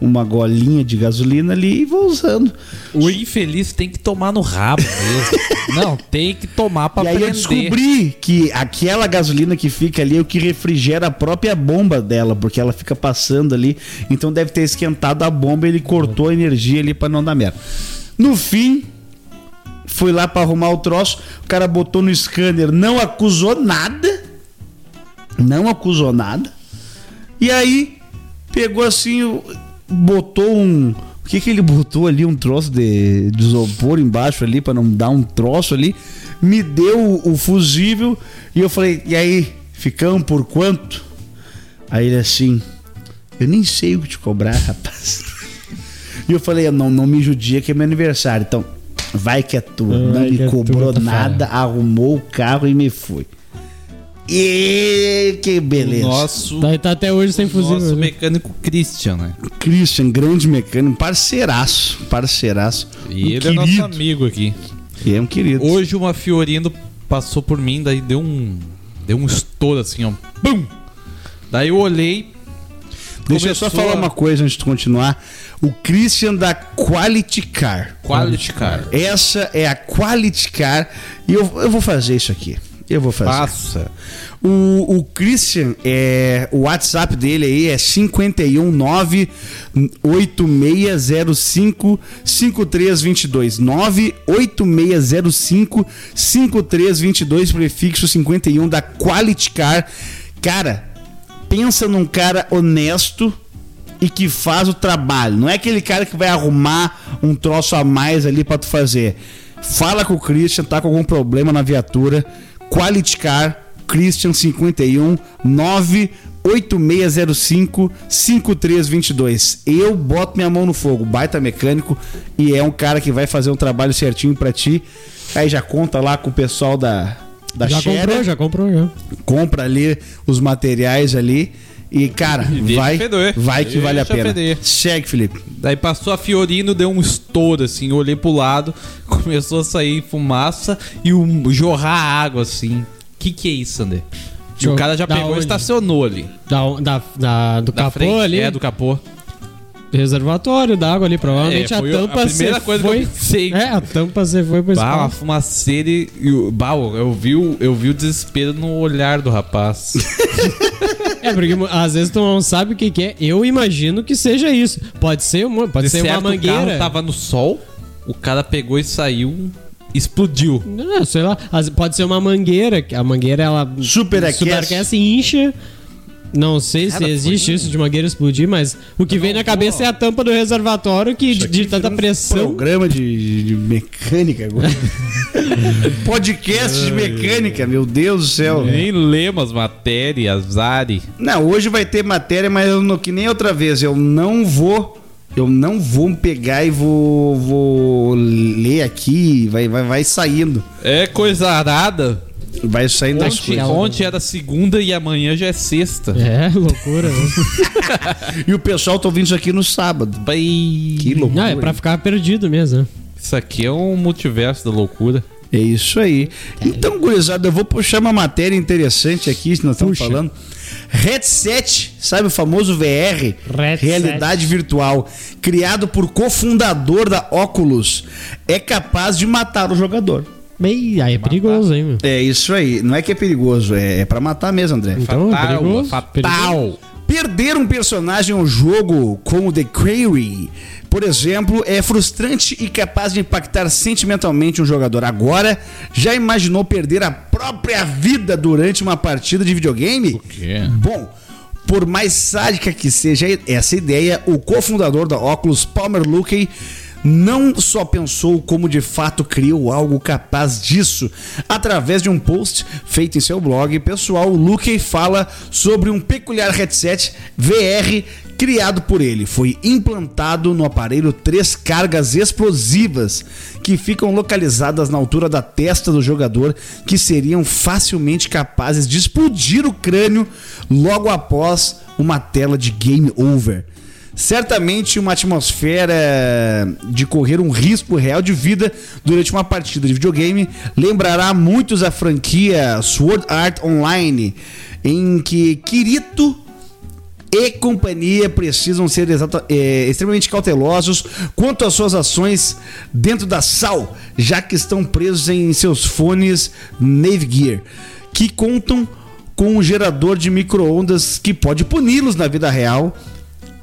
uma golinha de gasolina ali e vou usando. O infeliz tem que tomar no rabo mesmo. Não, tem que tomar pra e aí eu descobri que aquela gasolina que fica ali é o que refrigera a própria bomba dela, porque ela fica passando ali. Então deve ter esquentado a bomba e ele cortou a energia ali pra não dar merda. No fim, fui lá pra arrumar o troço, o cara botou no scanner, não acusou nada. Não acusou nada. E aí, pegou assim, o- botou um. O que que ele botou ali? Um troço de, de isopor embaixo ali, pra não dar um troço ali. Me deu o, o fusível e eu falei, e aí, ficamos por quanto? Aí ele assim, eu nem sei o que te cobrar, rapaz. E eu falei, não, não me judia que é meu aniversário. Então, vai que é tua. não Vai me é cobrou tua, tá nada, arrumou o carro e me foi. E que O beleza. nosso, Tá, tá até hoje sem fuzil. nosso né? mecânico Christian, né? Christian, grande mecânico, parceiraço, parceiraço. E Um ele é nosso querido. amigo aqui. E é um querido. Hoje uma Fiorino passou por mim, daí deu um. Deu um estouro assim, ó. Bum! Daí eu olhei. Deixa eu só falar a- uma coisa antes de continuar. O Christian da Quality Car. Quality car. Essa é a Quality Car. E eu, eu vou fazer isso aqui. Eu vou fazer. Passa. O, o Christian, é, o WhatsApp dele aí é 519 8605 5322 98605 5322 prefixo 51 da Quality Car. Cara, pensa num cara honesto e que faz o trabalho. Não é aquele cara que vai arrumar um troço a mais ali pra tu fazer. Fala com o Christian, tá com algum problema na viatura. Quality Car, Christian 51 98605 5322. Eu boto minha mão no fogo, baita mecânico e é um cara que vai fazer um trabalho certinho pra ti. Aí já conta lá com o pessoal da da Já Scherer comprou, já comprou, já. compra ali os materiais ali e cara, deixa vai, feder. vai que vale a Deixa pena. feder. Segue, Felipe. Daí passou a Fiorino, deu um estouro assim, eu olhei pro lado, começou a sair fumaça e um, jorrar água assim. Que que é isso, André? E o cara já da pegou e onde? estacionou ali. Da, da, da- do Da capô frente, ali. É, do capô. reservatório da água ali. Provavelmente É, a tampa a primeira coisa que foi. eu pensei. É, a tampa você foi pro Bah, uma espaço. fumaceira e. e o- bah, eu vi, o- eu vi o desespero no olhar do rapaz. É, porque às vezes tu não sabe o que, que é. Eu imagino que seja isso. Pode ser uma, pode De ser uma certo, O mangueira. carro tava no sol, o cara pegou e saiu explodiu. Não, sei lá. Pode ser uma mangueira. que A mangueira, ela Superaquece. superaquece e incha. Não sei se existe isso de mangueira explodir, mas o que vem na cabeça é a tampa do reservatório que de, de tanta pressão. Programa de, de mecânica agora. Podcast de mecânica, meu Deus do céu. Nem lemos matérias, Ari. Não, hoje vai ter matéria, mas eu não, que nem outra vez. Eu não vou. Eu não vou pegar e vou, vou ler aqui. Vai, vai, vai saindo. É coisa arada. Vai saindo as Ontem, coisas. ontem era segunda e amanhã já é sexta. É, loucura. né? E o pessoal tá ouvindo isso aqui no sábado. Bai. Que loucura. Não, é pra ficar perdido mesmo, né? Isso aqui é um multiverso da loucura. É isso aí. Então, gurizada, eu vou puxar uma matéria interessante aqui, que nós estamos Puxa. falando. Headset, sabe o famoso VR? Headset. Realidade virtual. Criado por cofundador da Oculus. É capaz de matar o jogador. Bem, aí é perigoso, hein, meu? É isso aí. Não é que é perigoso, é, é pra matar mesmo, André. Então, é Fatal, perigoso. fatal. Perder um personagem em um jogo como The Quarry, por exemplo, é frustrante e capaz de impactar sentimentalmente um jogador. Agora, já imaginou perder a própria vida durante uma partida de videogame? quê? Bom, por mais sádica que seja essa ideia, o cofundador da Oculus, Palmer Luckey, não só pensou como de fato criou algo capaz disso. Através de um post feito em seu blog pessoal, o Luckey fala sobre um peculiar headset VR criado por ele. Foi implantado no aparelho três cargas explosivas que ficam localizadas na altura da testa do jogador, que seriam facilmente capazes de explodir o crânio logo após uma tela de game over. Certamente uma atmosfera de correr um risco real de vida durante uma partida de videogame lembrará muitos a franquia Sword Art Online, em que Kirito e companhia precisam ser é, extremamente cautelosos quanto às suas ações dentro da SAL, já que estão presos em seus fones Nave Gear, que contam com um gerador de micro-ondas que pode puni-los na vida real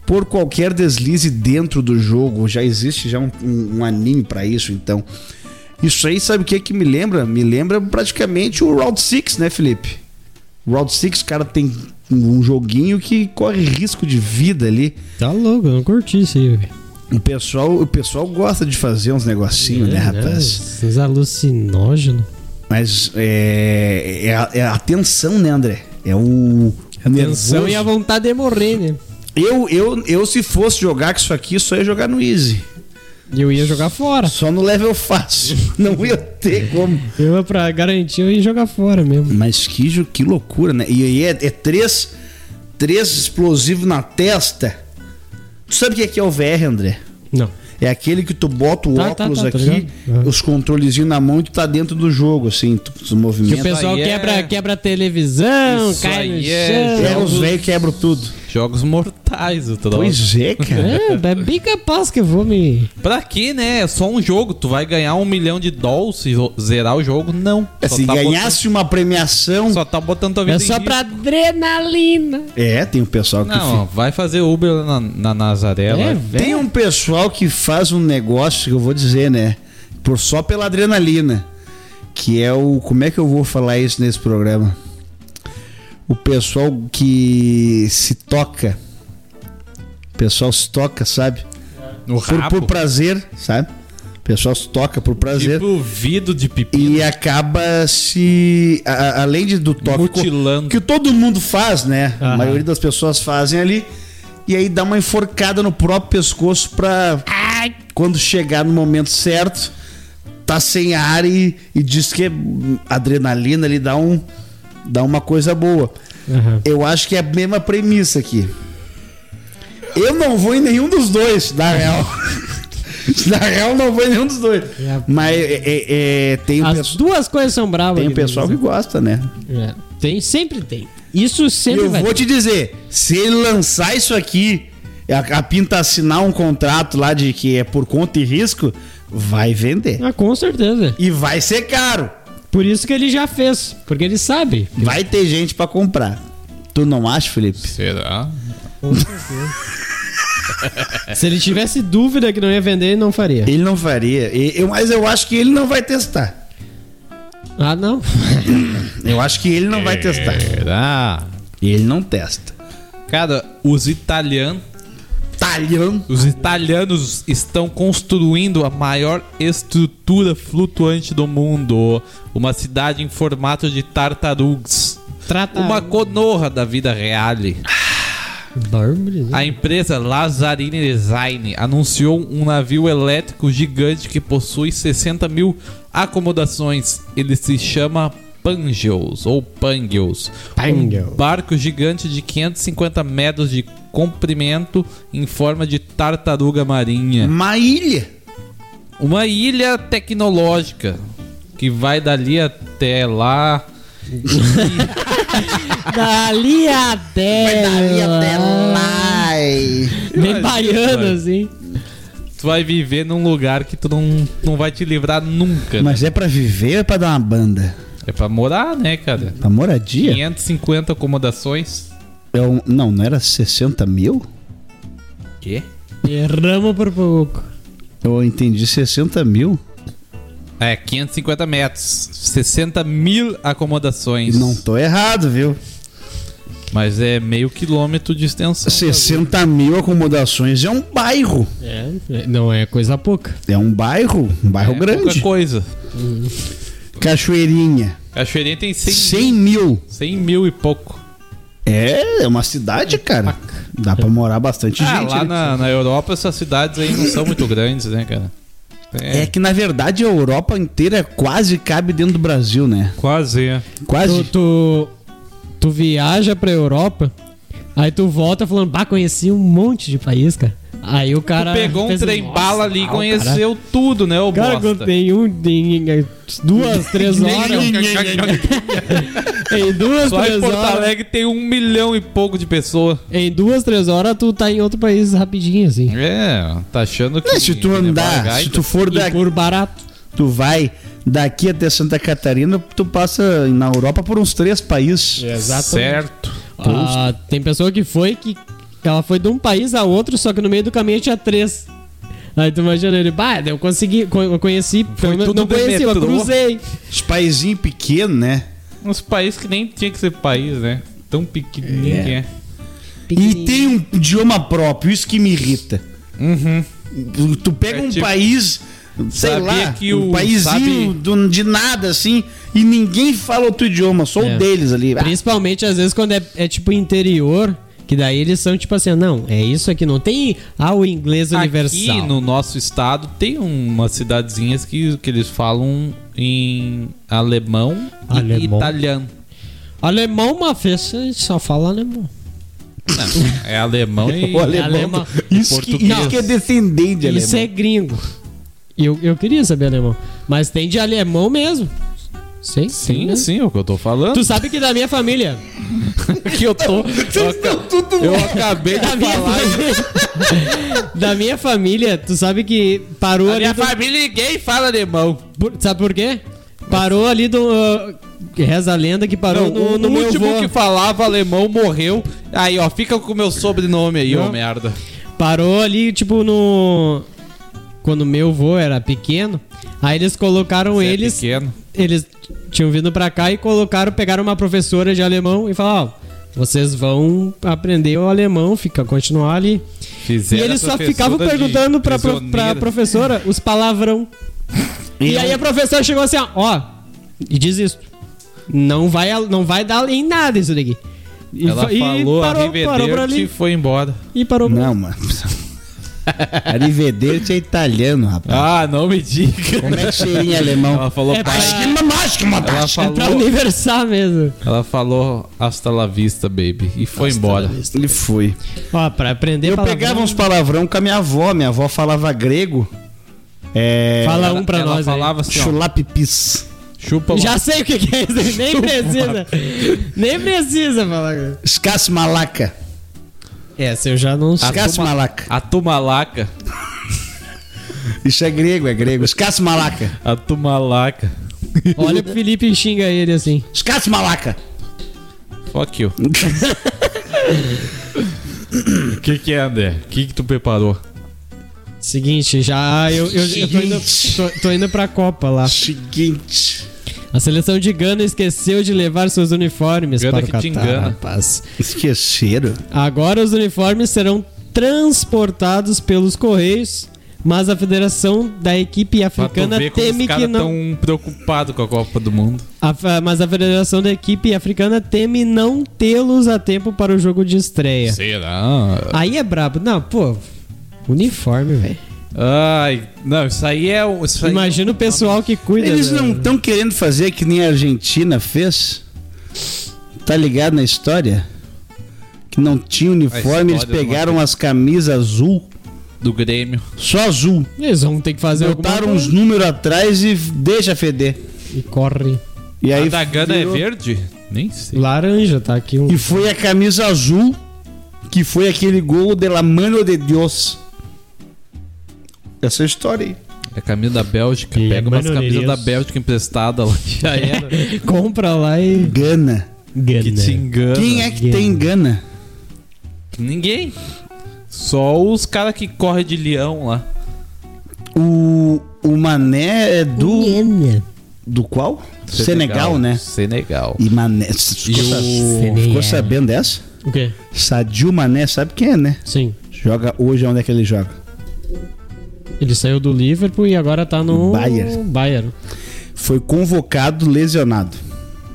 por qualquer deslize dentro do jogo. Já existe já um, um- um anime pra isso, então. Isso aí, sabe o que que me lembra? Me lembra praticamente o Round 6, né, Felipe? Round 6, o cara tem um joguinho que corre risco de vida ali. Tá louco, eu não curti isso aí, velho. O pessoal, o pessoal gosta de fazer uns negocinhos, né, rapaz? Esses alucinógenos. Mas é, é, a, é a tensão, né, André? É o. Atenção e a nervoso. vontade de morrer, né? Eu, eu, eu, se fosse jogar com isso aqui, só ia jogar no Easy. E eu ia jogar fora. Só no level fácil. Não ia ter como. Eu, pra garantir, eu ia jogar fora mesmo. Mas que, que loucura, né? E aí é, é três, três explosivos na testa. Tu sabe o que é, que é o VR, André? Não. É aquele que tu bota o Tá, tá, óculos tá, tô aqui, os controlezinhos na mão e tu tá dentro do jogo, assim, tu, os Que movimentos. o pessoal aí é- quebra, quebra a televisão, Isso cai no chão. é É, os velhos quebram tudo. Jogos mortais, o troço. Pois é, cara. É, é bem capaz que eu vou me. Pra quê, né? É só um jogo. Tu vai ganhar um milhão de dólares se zerar o jogo? Não. É, se tá ganhasse uma premiação. Botando, só tá botando tua vida É em só risco. pra adrenalina. É, tem um pessoal que. Não, vai fazer Uber na, na Nazaré É, velho. Tem um pessoal que faz um negócio que eu vou dizer, né? Por só pela adrenalina. Que é o. Como é que eu vou falar isso nesse programa? O pessoal que se toca. O pessoal se toca, sabe? No Por, por prazer, sabe? O pessoal se toca por prazer. Tipo vidro de pipi. E acaba se. a- além de do toque. Mutilando. Que todo mundo faz, né? A maioria das pessoas fazem ali. E aí dá uma enforcada no próprio pescoço pra. Quando chegar no momento certo, tá sem ar e, e diz que a adrenalina ali dá um. Dá uma coisa boa. Aham. Eu acho que é a mesma premissa aqui. Eu não vou em nenhum dos dois, na real. na real, não vou em nenhum dos dois. É. Mas é, é- é- tem As duas coisas são bravas. Tem aqui, pessoal que gosta, né? É. Tem, sempre tem. Isso sempre eu vai vou ter. te dizer, se ele lançar isso aqui, a, a Pinta assinar um contrato lá de que é por conta e risco, vai vender. Ah, com certeza. E vai ser caro. Por isso que ele já fez. Porque ele sabe. Vai ter gente pra comprar. Tu não acha, Felipe? Será? Com certeza. Se ele tivesse dúvida que não ia vender, ele não faria. Ele não faria. E- eu- mas eu acho que ele não vai testar. Ah, não? Eu acho que ele não vai testar. Será? Ele não testa. Cara, os italianos, Os italianos estão construindo a maior estrutura flutuante do mundo, uma cidade em formato de tartarugas. Trata. Uma conorra da vida real. A empresa Lazzarini Design anunciou um navio elétrico gigante que possui 60 mil acomodações. Ele se chama Pangels ou Pangels. Pangel. Um barco gigante de 550 metros de comprimento em forma de tartaruga marinha. Uma ilha. Uma ilha tecnológica que vai dali até lá. Dali até. Dali até lá. Bem baiano, assim. Tu vai viver num lugar que tu não, não vai te livrar nunca. né? Mas é pra viver ou é pra dar uma banda? É pra morar, né, cara? Pra moradia? 550 acomodações. É um- não, não era 60 mil? Quê? Erramos por pouco. Eu entendi 60 mil. É, 550 metros. 60 mil acomodações. Não tô errado, viu? Mas é meio quilômetro de extensão. 60 mil acomodações é um bairro. É, não é coisa pouca. É um bairro, um bairro É pouca grande. coisa. Cachoeirinha, Cachoeirinha tem 100, 100 mil. 100 mil e pouco. É, é uma cidade, cara. Dá pra morar bastante Ah, gente. lá ali. na, na Europa essas cidades aí não são muito grandes, né, cara? É que na verdade a Europa inteira quase cabe dentro do Brasil, né? Quase. é. Quase. Tu, tu, tu viaja pra Europa, aí tu volta falando, bah, conheci um monte de país, cara. Aí o cara. tu pegou um trem "Nossa, bala ali e ah, o conheceu tudo, né, ô Cara, bosta? quando tem um, tem duas, três horas. em duas, Só em três Porto horas. Alegre tem um milhão e pouco de pessoas. Em duas, três horas, tu tá em outro país rapidinho, assim. É, tá achando que... É, se tu andar, se tu for daqui, por barato. tu vai daqui até Santa Catarina, tu passa na Europa por uns três países. Certo. Ah, tem pessoa que foi que ela foi de um país a outro, só que no meio do caminho tinha três. Aí tu imagina ele, bah, eu consegui, co- eu conheci, menos- tudo não de conheci, eu metrô. cruzei. Os paizinhos pequenos, né? Uns países que nem tinha que ser país, né? Tão pequenininho É. que é. E tem um idioma próprio, isso que me irrita. Uhum. Tu- pega É um tipo- país, sei lá, que um o- paísinho sabe- do- de nada assim, e ninguém fala outro idioma, só É. o deles ali. Principalmente às vezes quando é, é tipo interior, que daí eles são tipo assim, não, é isso aqui, não tem ah, o inglês universal. Aqui no nosso estado tem umas cidadezinhas que, que eles falam em alemão, e Alemão. italiano. Alemão, uma vez, só fala alemão. É alemão e o alemão. alemão. Isso, que, português. isso que é descendente de Isso é alemão. gringo. Eu, eu queria saber alemão. Mas tem de alemão mesmo. Sim, Sim, mesmo. sim, é o que eu tô falando. Tu sabe que da minha família. que eu tô. Eu, aca- eu acabei de Da minha, falar. família da minha família, tu sabe que parou A ali. minha do- família ninguém fala alemão. por- sabe por quê? Parou ali do. uh, reza a lenda que parou Não, no, no o meu último que falava alemão morreu. Aí, ó, fica com o meu sobrenome aí, ô Não. merda. Parou ali, tipo, no. Quando meu avô era pequeno. Aí eles colocaram Você é eles. pequeno. Eles tinham vindo pra cá e colocaram, pegaram uma professora de alemão e falaram, ó, vocês vão aprender o alemão, fica continuar ali. Fizeram e eles só ficavam perguntando pra, pro- pra professora os palavrão. E aí a professora chegou assim, ó, ó, e diz isso. Não vai, não vai dar em nada isso daqui. E, Ela fa- e falou parou, parou por arrivederci e ali. foi embora. E parou por Não, mano. Arrivederci é italiano, rapaz. Ah, não me diga. Como é que em alemão? Ela falou, É pai, pra- ela É pra falou, universal mesmo. ela falou hasta la vista, baby, e foi embora. Ele foi. Ó, pra aprender Eu palavrão, pegava uns palavrão com a minha avó. Minha avó falava grego. É. Fala um pra ela nós aí. falava assim, Chulapipis. chupa Já sei o que, que é isso, nem precisa. nem precisa falar. Escasse malaca. Essa eu já não sei. Escasse tuma- malaca. a tumalaca, Isso é grego, é grego. Escasse malaca. a tumalaca. Olha pro Felipe e xinga ele assim. Escasse malaca. Fuck you. O que, que é, André? O que, que tu preparou? Seguinte, já eu, eu, eu tô, indo, tô, tô indo pra Copa lá. Seguinte. A seleção de Gana esqueceu de levar seus uniformes Gana para o que Catar, te engana. rapaz. Esqueceram. Agora os uniformes serão transportados pelos Correios, mas a Federação da Equipe Africana ver como teme os que não... tão preocupados com a Copa do Mundo. A mas a Federação da Equipe Africana teme não tê-los a tempo para o jogo de estreia. Será? Aí é brabo. Não, pô, uniforme, velho. Ai, não, isso aí é... Isso aí Imagina o pessoal que cuida. Eles não estão querendo fazer que nem a Argentina fez? Tá ligado na história? Que não tinha uniforme, eles pegaram as camisas azul, do Grêmio. só azul. Eles vão ter que fazer Botaram uns números atrás e deixa feder. E corre. E aí a da Gana virou- é verde? Nem sei. Laranja, tá aqui um. E foi a camisa azul que foi aquele gol de la mano de Deus. Essa é a história aí. É a camisa da Bélgica. E Pega umas camisas da Bélgica emprestada lá. Já era. Compra lá e. Gana. Gana. que te engana. Quem é que Gana. tem Gana? Ninguém. Só os caras que correm de leão lá. O, o Mané é do. Gana. Do qual? Senegal, né? Senegal. E Mané. Ficou, E sa- o- Senegal. ficou sabendo dessa? O quê? Sadio Mané, sabe quem é, né? Sim. Joga hoje onde é que ele joga? Ele saiu do Liverpool e agora tá no. Bayern. Bayern. Foi convocado lesionado.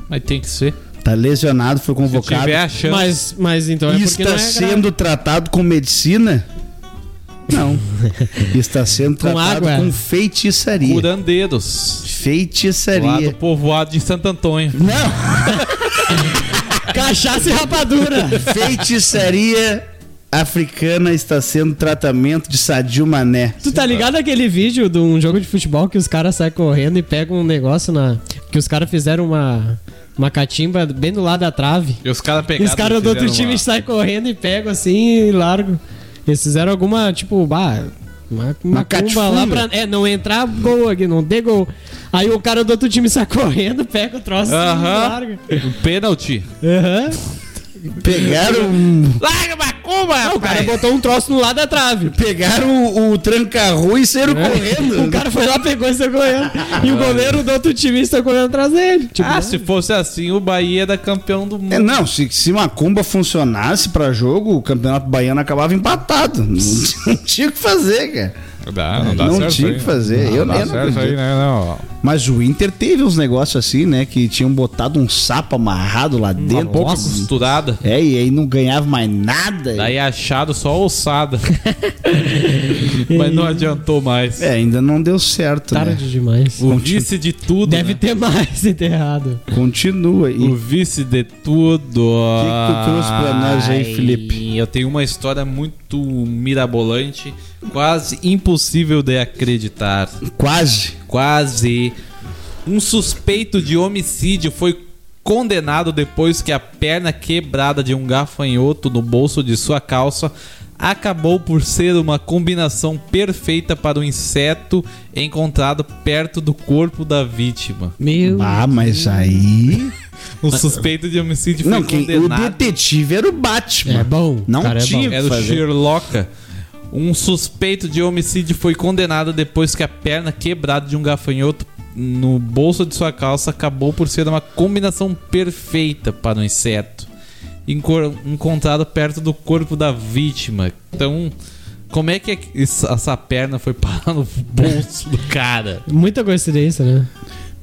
Mas tem que ser. Tá lesionado, foi Se convocado. tiver a chance. Mas, mas então é está não é grave. sendo tratado com medicina? Não. está sendo Com tratado água? com feitiçaria. Curandeiros. Lá do Feitiçaria. povoado de Santo Antônio. Não! Cachaça e rapadura. Feitiçaria africana está sendo tratamento de Sadio Mané. Tu tá ligado aquele vídeo de um jogo de futebol que os caras saem correndo e pegam um negócio na. Que os caras fizeram uma. Uma catimba bem do lado da trave. E os caras E pegaram. os caras do outro time uma- saem correndo e pegam assim e largam. Eles fizeram alguma, tipo, bah, uma, uma, Uma lá pra. É, não entrar gol aqui, não ter gol. Aí o cara do outro time sai correndo, pega o troço assim, e Aham. larga. Um pênalti. Aham. Pegaram, um- Larga macumba, Não, o cara botou um troço no lado da trave. pegaram o, o tranca-rua e saíram correndo. O cara foi lá, pegou e saiu correndo. E o goleiro do outro time está correndo atrás dele. Tipo, Ah, se fosse assim, o Bahia era campeão do mundo. É, não, se, se Macumba funcionasse pra jogo, o Campeonato Baiano acabava empatado. Não, não tinha o que fazer, cara. Dá, Não tinha o que fazer. Eu, Não eu dá não certo aí, né? Não. Mas o Inter teve uns negócios assim, né? Que tinham botado um sapo amarrado lá Uma dentro. pouco costurada. É, e aí não ganhava mais nada. Daí achado só ossada. Mas não adiantou mais. É, ainda não deu certo, né? tarde demais. O vice de tudo. Deve né? ter mais enterrado. Continua aí. O vice de tudo. O que que tu trouxe pra nós aí, Felipe? Eu tenho uma história muito mirabolante, quase impossível de acreditar. Quase. Quase. Um suspeito de homicídio foi condenado depois que a perna quebrada de um gafanhoto no bolso de sua calça acabou por ser uma combinação perfeita para o inseto encontrado perto do corpo da vítima. Meu. Ah, mas aí. O suspeito de homicídio foi Não, quem, o condenado. detetive era o Batman. É bom. Não cara, é tinha. bom. Era o fazer. Sherlock. Um suspeito de homicídio foi condenado depois que a perna quebrada de um gafanhoto no bolso de sua calça acabou por ser uma combinação perfeita para o inseto encontrado perto do corpo da vítima. Então, como é que é essa perna foi parar no bolso do cara? Muita coincidência, né?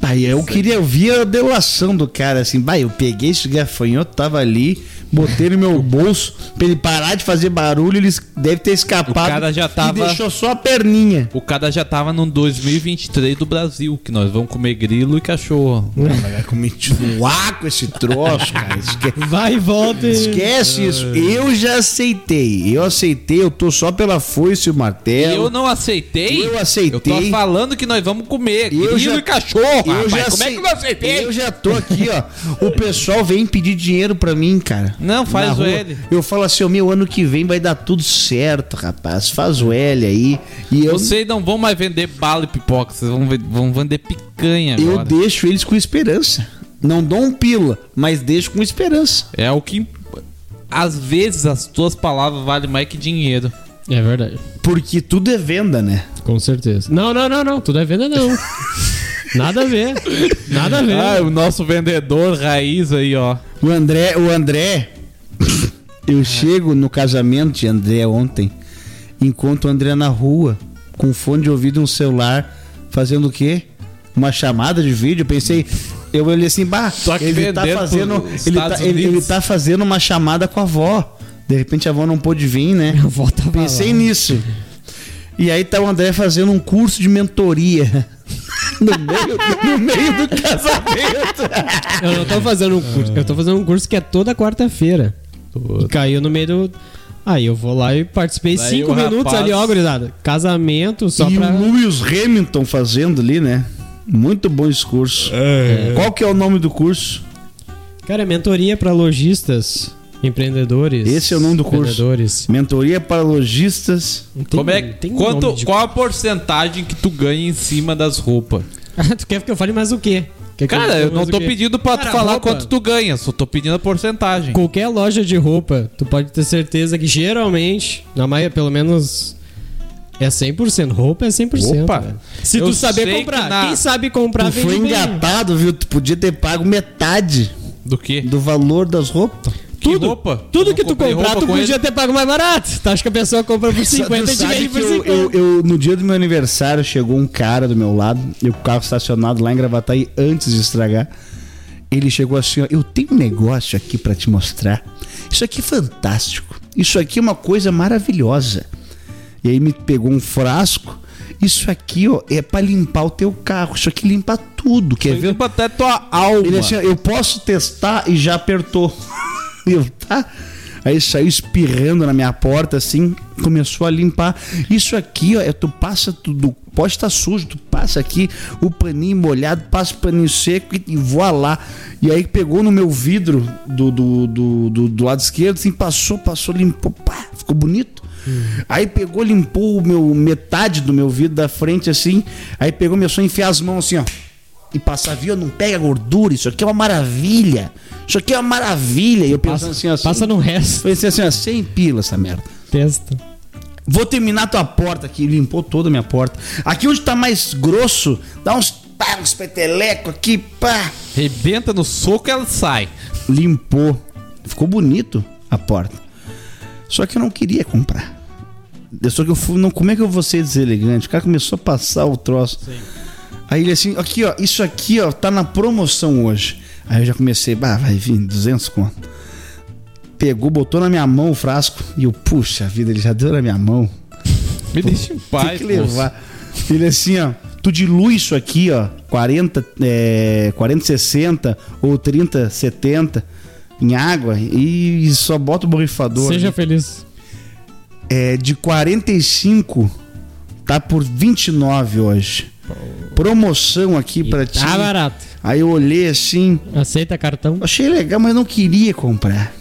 Aí eu queria ouvir a delação do cara, assim, bah, eu peguei esse gafanhoto, tava ali, botei no meu bolso, pra ele parar de fazer barulho, ele deve ter escapado O cara já tava- e deixou só a perninha. O cara já tava no 2023 do Brasil, que nós vamos comer grilo e cachorro. Vai continuar com esse troço, cara. Esque- Vai e volta. Esquece isso. Eu já aceitei. Eu aceitei, eu tô só pela foice e o martelo. Eu não aceitei. Eu aceitei. Eu tô falando que nós vamos comer Eu grilo já- e cachorro, Eu rapaz. já Como é que eu não aceitei? Eu já tô aqui, ó. O pessoal vem pedir dinheiro pra mim, cara. Não, faz o. L. Eu falo assim, o meu ano que vem vai dar tudo certo, rapaz. Faz o L aí. E eu, Vocês não vão mais vender bala e pipoca, vocês vão, vão vender picanha eu agora. deixo eles com esperança. Não dou um pila, mas deixo com esperança. É o que. às vezes as tuas palavras valem mais que dinheiro. É verdade. Porque tudo é venda, né? Com certeza. Não, não, não, não. Tudo é venda, não. Nada a ver. Nada a ver. Ah, o nosso vendedor raiz aí, ó. O André, o André, eu chego no casamento de André ontem, encontro o André na rua, com fone de ouvido e um celular, fazendo o quê? Uma chamada de vídeo. Eu pensei, eu olhei assim, bah, Só que ele tá fazendo, ele tá, ele, ele tá fazendo uma chamada com a avó. De repente a avó não pôde vir, né? A avó tava Pensei lá. nisso. E aí tá o André fazendo um curso de mentoria. No meio, no meio do casamento. Eu não tô fazendo um curso. Eu tô fazendo um curso que é toda quarta-feira. E caiu no meio do. Aí eu vou lá e participei Daí cinco minutos rapaz- ali, ó, gurizada. Casamento, só e pra. o Lewis Hamilton fazendo ali, né? Muito bom esse curso. Qual que é o nome do curso? Cara, é mentoria pra lojistas, empreendedores. Esse é o nome do curso. Mentoria para lojistas. Não tem- Como é, tem quanto, nome de- qual a porcentagem que tu ganha em cima das roupas? tu quer que eu fale mais o quê? Que Cara, eu não tô pedindo pra tu Cara, falar roupa. quanto tu ganha, só tô pedindo a porcentagem. Qualquer loja de roupa, tu pode ter certeza que geralmente, na maioria, pelo menos, é 100%. Roupa é 100%. Opa. velho. Se tu saber comprar. que na- Quem sabe comprar, Tu vende foi bem. engatado, viu? Tu podia ter pago metade Do quê? do valor das roupas. Que Tudo, roupa? tudo Eu que tu comprar, tu com podia ter pago mais barato. Tu acha que a pessoa compra por 50 e te vende que por eu, 50? eu, eu- no dia do meu aniversário, chegou um cara do meu lado, eu com o carro estacionado lá em Gravataí antes de estragar. Ele chegou assim, ó, eu tenho um negócio aqui pra te mostrar. Isso aqui é fantástico. Isso aqui é uma coisa maravilhosa. E aí me pegou um frasco. Isso aqui, ó, é pra limpar o teu carro. Isso aqui limpa tudo. Quer ver? Limpa até tua alma. Ele assim, ó, eu posso testar e já apertou. Eu, tá? Aí saiu espirrando na minha porta, assim, começou a limpar. Isso aqui, ó, é, tu passa tudo, pode estar sujo, tu passa aqui o paninho molhado, passa o paninho seco e, e voa lá. E aí pegou no meu vidro do, do, do, do, do lado esquerdo, assim, passou, passou, limpou, pá, ficou bonito. Aí pegou, limpou o meu metade do meu vidro da frente, assim. Aí pegou, começou a enfiar as mãos assim, ó e passar viu, não pega gordura, isso aqui é uma maravilha. Isso aqui é uma maravilha. E eu pensando Passa, assim, assim, passa no resto. pensei assim, ó, 100 pila essa merda. Testa. Vou terminar tua porta aqui, limpou toda a minha porta. Aqui onde tá mais grosso, dá uns, pá, uns peteleco aqui, pá. Rebenta no soco ela sai. Limpou. Ficou bonito a porta. Só que eu não queria comprar. Só que eu fui, não, como é que eu vou ser deselegante? O cara começou a passar o troço. Aí ele assim, aqui ó, isso aqui ó, tá na promoção hoje. Aí eu já comecei, bah, vai vir 200 conto. Pegou, botou na minha mão o frasco e eu, puxa vida, ele já deu na minha mão. Me deixa em paz, Tem que levar. Ele assim, ó, tu dilui isso aqui, ó, 40, é, 40, 60 ou 30, 70 em água e só bota o borrifador. Seja feliz. É, de 45 tá por 29 hoje. Promoção aqui pra ti. Tá barato. Aí eu olhei assim, Aceita cartão? achei legal, mas não queria comprar.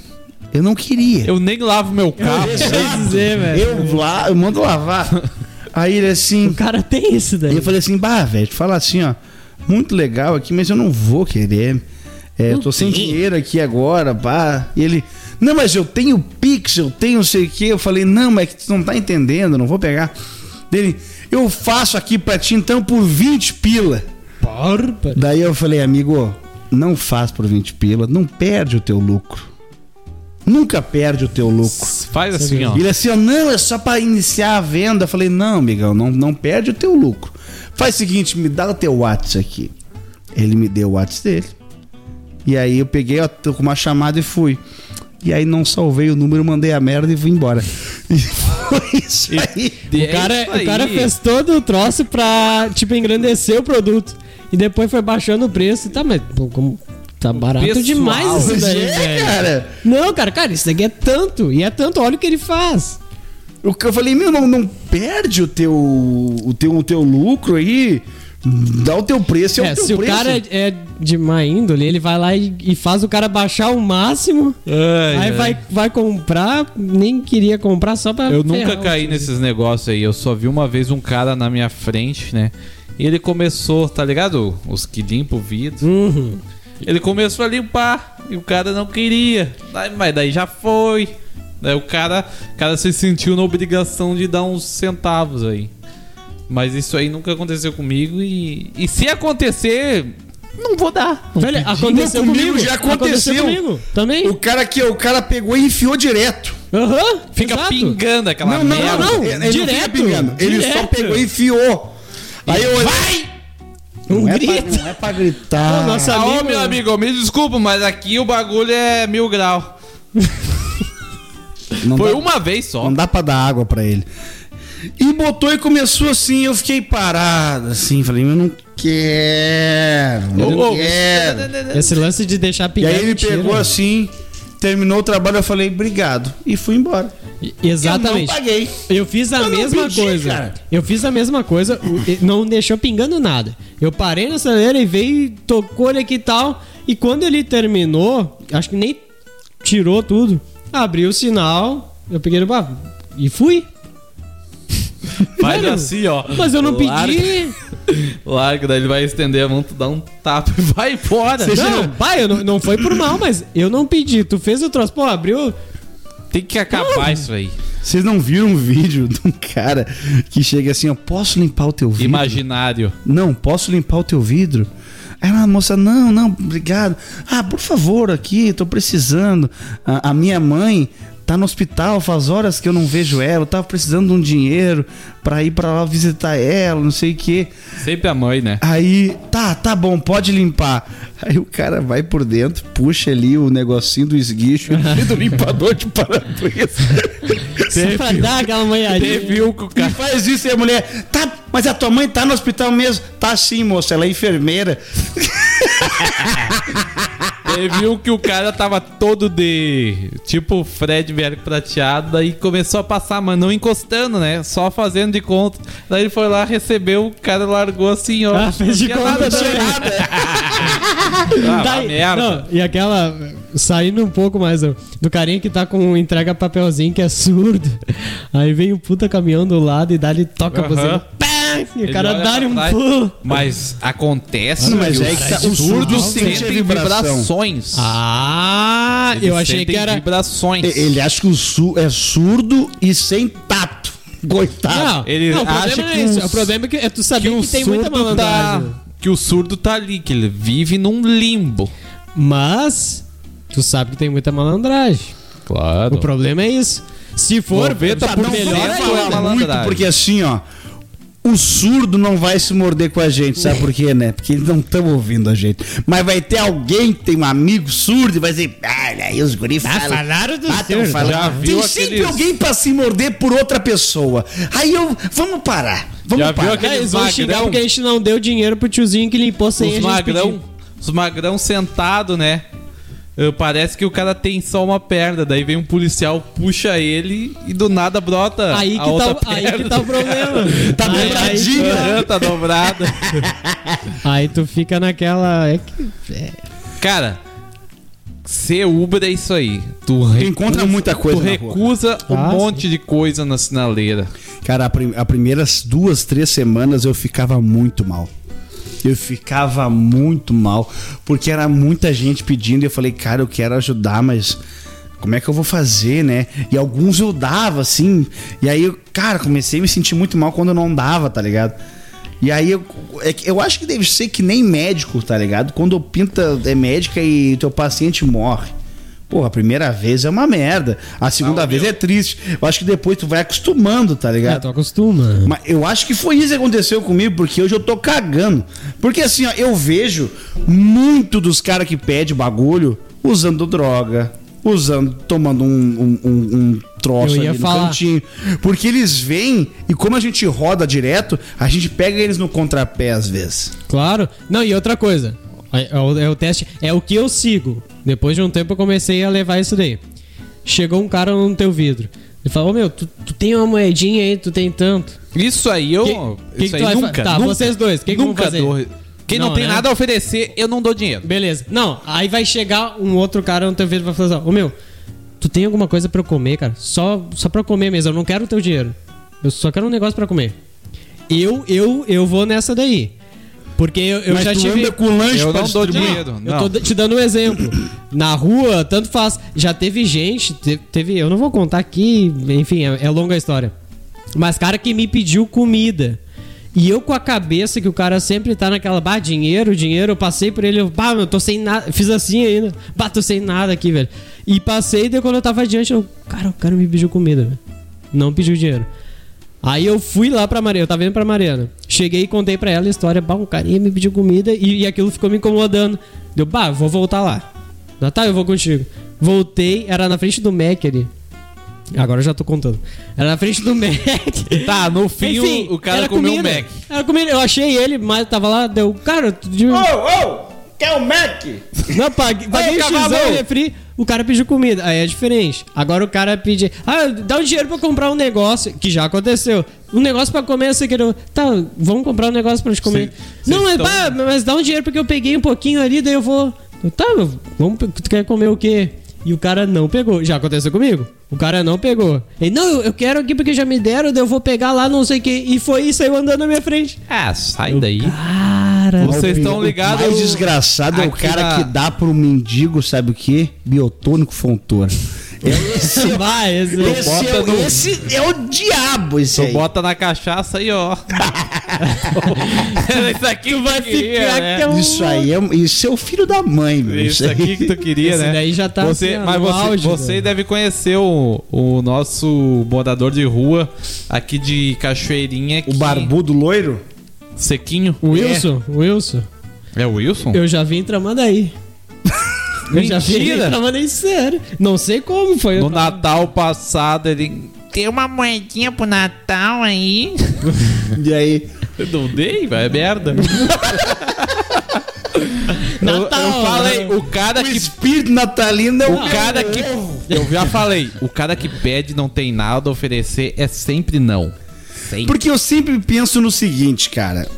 Eu não queria. Eu nem lavo meu carro. Deixa eu dizer, velho. Eu, lá, eu mando lavar. Aí ele assim, O cara tem isso daí. Aí eu falei assim, bah, velho, te falar assim, ó, muito legal aqui, mas eu não vou querer. É, eu tô sem dinheiro aqui agora, pá. E ele, não, mas eu tenho Pix, eu tenho não sei o quê. Eu falei, não, mas é que tu não tá entendendo, não vou pegar. Dele, eu faço aqui pra ti então por 20 pila. Porra. Daí eu falei, amigo, não faz por 20 pila, não perde o teu lucro. Nunca perde o teu lucro. Faz assim, ó. E ele assim, ó, não, é só pra iniciar a venda. Eu falei, não, amigão, não, não perde o teu lucro. Faz o seguinte, me dá o teu WhatsApp aqui. Ele me deu o WhatsApp dele. E aí eu peguei, ó, tô com uma chamada e fui. E aí não salvei o número, mandei a merda e fui embora. E foi isso aí. E O cara, é isso o cara aí. fez todo o troço pra, tipo, engrandecer o produto. E depois foi baixando o preço. Tá, mas pô, como tá barato pessoal, demais isso daí, é, velho. cara. Não, cara, cara, isso daqui é tanto. E é tanto, olha o que ele faz. O que eu falei, meu, não, não perde o teu, o teu, o teu lucro aí. Dá o teu preço, é, É, o teu se preço. o cara é, de má índole, ele vai lá e, e faz o cara baixar o máximo. aí vai, vai comprar, nem queria comprar só pra. Eu nunca caí nesses negócios aí. Eu só vi uma vez um cara na minha frente, né? E ele começou, tá ligado? Os que limpam o vidro. Uhum. Ele começou a limpar e o cara não queria. Mas daí já foi. Daí o cara, o cara se sentiu na obrigação de dar uns centavos aí. Mas isso aí nunca aconteceu comigo e, e se acontecer, não vou dar. Velho, aconteceu comigo, comigo. já aconteceu. comigo também. O cara que o cara pegou e enfiou direto. Aham. Fica exato. pingando aquela não, não, merda. não, não, Ele não fica direto. Ele só direto. pegou e enfiou. Aí eu Vai! Um não, é grito. pra, não é pra gritar. Ô, Ah, ô, amigo- meu amigo, me desculpa, mas aqui o bagulho é mil grau. não, Foi dá, uma vez só. não dá pra dar água pra ele. E botou e começou assim, eu fiquei parado, assim, falei, eu não quero, eu não ô, quero. Esse lance de deixar E pingar. aí ele mentira. pegou assim, terminou o trabalho, eu falei, obrigado. E fui embora. Exatamente. Eu paguei. Eu fiz a Eu mesma pedi, coisa. cara. Eu fiz a mesma coisa, e não deixou pingando nada. Eu parei na acelera e veio, tocou ele aqui e tal. E quando ele terminou, acho que nem tirou tudo, abriu o sinal, eu peguei no e fui. Faz Velho, assim, ó. Mas eu não Larga- pedi. Larga, daí ele vai estender a mão, tu dá um tapa e vai embora. Você Não, pai, não, não foi por mal, mas eu não pedi. Tu fez o troço, pô, abriu. Tem que acabar isso aí. Vocês não viram um vídeo de um cara que chega assim, ó, posso limpar o teu vidro? Imaginário. Não, posso limpar o teu vidro? Aí a moça, não, não, obrigado. Ah, por favor, aqui, tô precisando. A, a minha mãe tá no hospital, faz horas que eu não vejo ela. Eu tava precisando de um dinheiro pra ir pra lá visitar ela, não sei o quê. Sempre a mãe, né? Aí, tá, tá bom, pode limpar. Aí o cara vai por dentro, puxa ali o negocinho do esguicho e do limpador de para-brisa. Só pra dar aquela manhadinha. Um que o E cara. faz isso e a mulher, tá, mas a tua mãe tá no hospital mesmo? Tá sim, moça, ela é enfermeira. Teve um que o cara tava todo de. Tipo Fred velho prateado, daí começou a passar, mas não encostando, né? Só fazendo de conta. Daí ele foi lá, recebeu, o cara largou assim, ó. Ah, fez de conta nada. Ah, Daí- merda. não, e aquela. Saindo um pouco mais ó, do carinha que tá com entrega papelzinho que é surdo. Aí vem o puta caminhão do lado e dá-lhe toca a Aham. E o cara pra um pulo. Mas acontece Não, mas que é os que tá- o surdos surdo sente sentem a vibração. vibrações. Ah, Eles eu achei sentem que era. vibrações. E- Ele acha que o su é surdo e sem tato. Coitado. Não, Ele não, o problema acha que é isso. um- O problema é que é tu saber que que, o tem muita surdo tá, malandragem. que o surdo tá ali, que ele vive num limbo. Mas tu sabe que tem muita malandragem. Claro. O problema é isso. Se for, 90% tá por melhor é ainda. muito, porque assim, ó. O surdo não vai se morder com a gente, sabe por quê, né? Porque eles não estão ouvindo a gente. Mas vai ter alguém que tem um amigo surdo e vai dizer, olha aí os guri Ah, falam. falaram do Ah, surdo. falando. Já viu Tem sempre aqueles- alguém pra se morder por outra pessoa. Aí eu. Vamos parar. Vamos Já viu parar. É, eles vão xingar porque a gente não deu dinheiro pro tiozinho que limpou sem a Os gente magrão, pedir. os magrão sentado, né? Eh, Parece que o cara tem só uma perna, daí vem um policial, puxa ele e do nada brota Aí a que, outra tá, aí perna. que tá o problema. Tá aí, dobradinho, aí, Aham, tá dobrada. aí tu fica naquela. É que, Cara, ser Uber é isso aí. Tu, Tu encontra muita coisa Tu na rua. recusa um Ah, monte de coisa na sinaleira. Cara, a, prim a primeiras duas, três semanas eu ficava muito mal. Eu ficava muito mal, porque era muita gente pedindo e eu falei, cara, eu quero ajudar, mas como é que eu vou fazer, né? E alguns eu dava, assim, e aí, cara, comecei a me sentir muito mal quando não dava, tá ligado? E aí eu, é eu acho que deve ser que nem médico, tá ligado? Quando pinta é médica e teu paciente morre. Porra, a primeira vez é uma merda. A segunda Ah, vez meu. é triste. Eu acho que depois tu vai acostumando, tá é, ligado? tu acostuma. Mas eu acho que foi isso que aconteceu comigo, porque hoje eu tô cagando. Porque assim, ó, eu vejo muito dos caras que pedem bagulho usando droga, usando, tomando um, um, um- um troço Eu ia ali no falar. cantinho. Porque eles vêm e como a gente roda direto, a gente pega eles no contrapé às vezes. Claro. Não, e outra coisa. É, é o, é o teste. É o que eu sigo. Depois de um tempo eu comecei a levar isso daí. Chegou um cara no teu vidro. Ele falou, ô meu, tu, tu tem uma moedinha aí, tu tem tanto. Isso aí eu. Que- que isso que aí nunca. Tá, nunca, vocês dois, que que nunca fazer? dou. Quem não, Não, tem né? nada a oferecer, eu não dou dinheiro. Beleza. Não, aí vai chegar um outro cara no teu vidro e vai falar assim, ô meu, tu tem alguma coisa pra eu comer, cara? Só, só pra eu comer mesmo, eu não quero o teu dinheiro. Eu só quero um negócio pra comer. Eu, eu, eu vou nessa daí. Porque eu, eu Mas já tu tive. anda com lanche Eu pra não dou dinheiro. Eu Não. tô te dando um exemplo. Na rua, tanto faz. Já teve gente, te- teve. Eu não vou contar aqui, enfim, é, é longa a história. Mas cara que me pediu comida. E eu com a cabeça que o cara sempre tá naquela, bah, dinheiro, dinheiro, eu passei por ele, eu, bah, eu tô sem nada, fiz assim ainda, bah, tô sem nada aqui, velho. E passei, daí quando eu tava adiante, eu, cara, o cara me pediu comida, velho. Não pediu dinheiro. Aí eu fui lá pra Mariana, eu tava indo pra Mariana. Cheguei e contei pra ela a história, bah, um carinha me pediu comida e, e aquilo ficou me incomodando. Deu, bah, vou voltar lá. Ah, tá, eu vou contigo. Voltei, era na frente do Mac ali. Agora eu já tô contando. Era na frente do Mac. Tá, no fim Enfim, o, o cara comeu um comida. Mac. Era comida. Eu achei ele, mas tava lá, deu. Cara, tu de... Ô, ô, quer o Mac? não, paguei, paguei cavalo! refri. O cara pediu comida. Aí é diferente. Agora o cara pede. Ah, dá um dinheiro pra comprar um negócio. Que já aconteceu. Um negócio pra comer, você quer. Tá, vamos comprar um negócio pra gente comer. Cê- não, mas, tão- pá, mas dá um dinheiro porque eu peguei um pouquinho ali, daí eu vou. Tá, vamos, tu quer comer o quê? E o cara não pegou. Já aconteceu comigo. O cara não pegou. Ele, não, eu, quero aqui porque já me deram, daí eu vou pegar lá, não sei o quê. E foi e saiu andando na minha frente. Ah, sai daí. Cara. Vocês estão O ligados? mais desgraçado é o cara na- que dá pro mendigo, sabe o quê? Biotônico fontor. Esse, Vai, esse... esse, é, o- no- esse é o diabo, esse Tu aí. bota na cachaça aí, ó. Isso aqui tu vai ficar né? é um- Isso aí é, isso é o filho da mãe, velho. Isso aqui que tu queria, Esse né? daí já tá você, assim, mas no você, auge, você deve conhecer o, o nosso morador de rua aqui de Cachoeirinha. O que- barbudo loiro? Sequinho. O Wilson, o Wilson. É o Wilson? Eu já vim tramando aí. Eu já vim Mentira! tramando aí sério. Não sei como foi. No Natal passado ele. Tem uma moedinha pro Natal aí. E aí? Eu não dei, vai, é merda. Natal, eu, eu falei, né? o cara O que espírito natalino é O cara que. Eu já falei, o cara que pede não tem nada a oferecer é sempre não. Porque eu sempre penso no seguinte, cara.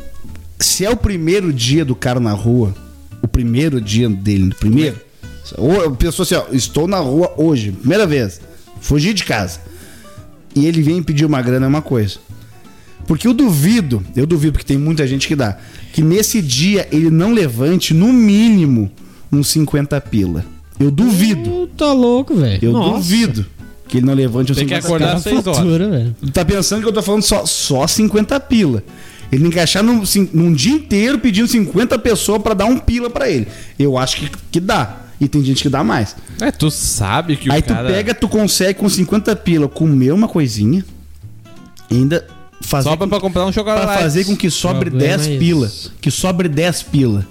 Se é o primeiro dia do cara na rua, o primeiro dia dele, no primeiro. Ou eu penso assim, ó, estou na rua hoje, primeira vez. Fugi de casa. E ele vem pedir uma grana é uma coisa. Porque eu duvido, eu duvido, porque tem muita gente que dá, que nesse dia ele não levante no mínimo uns 50 pila. Eu duvido. Tá louco, velho. Eu Nossa. duvido que ele não levante uns Tem que 50 acordar às seis horas. fatura, velho. Tu tá pensando que eu tô falando só, só 50 pila. Ele achar num, num dia inteiro pedindo 50 pessoas pra dar um pila pra ele. Eu acho que, que dá. E tem gente que dá mais. É, tu sabe que Aí o tu cara... pega, tu consegue com 50 pila comer uma coisinha. Ainda fazer, Sobra com, pra comprar um chocolate. pra fazer com que sobre Problema 10 é pila. Que sobre 10 pila.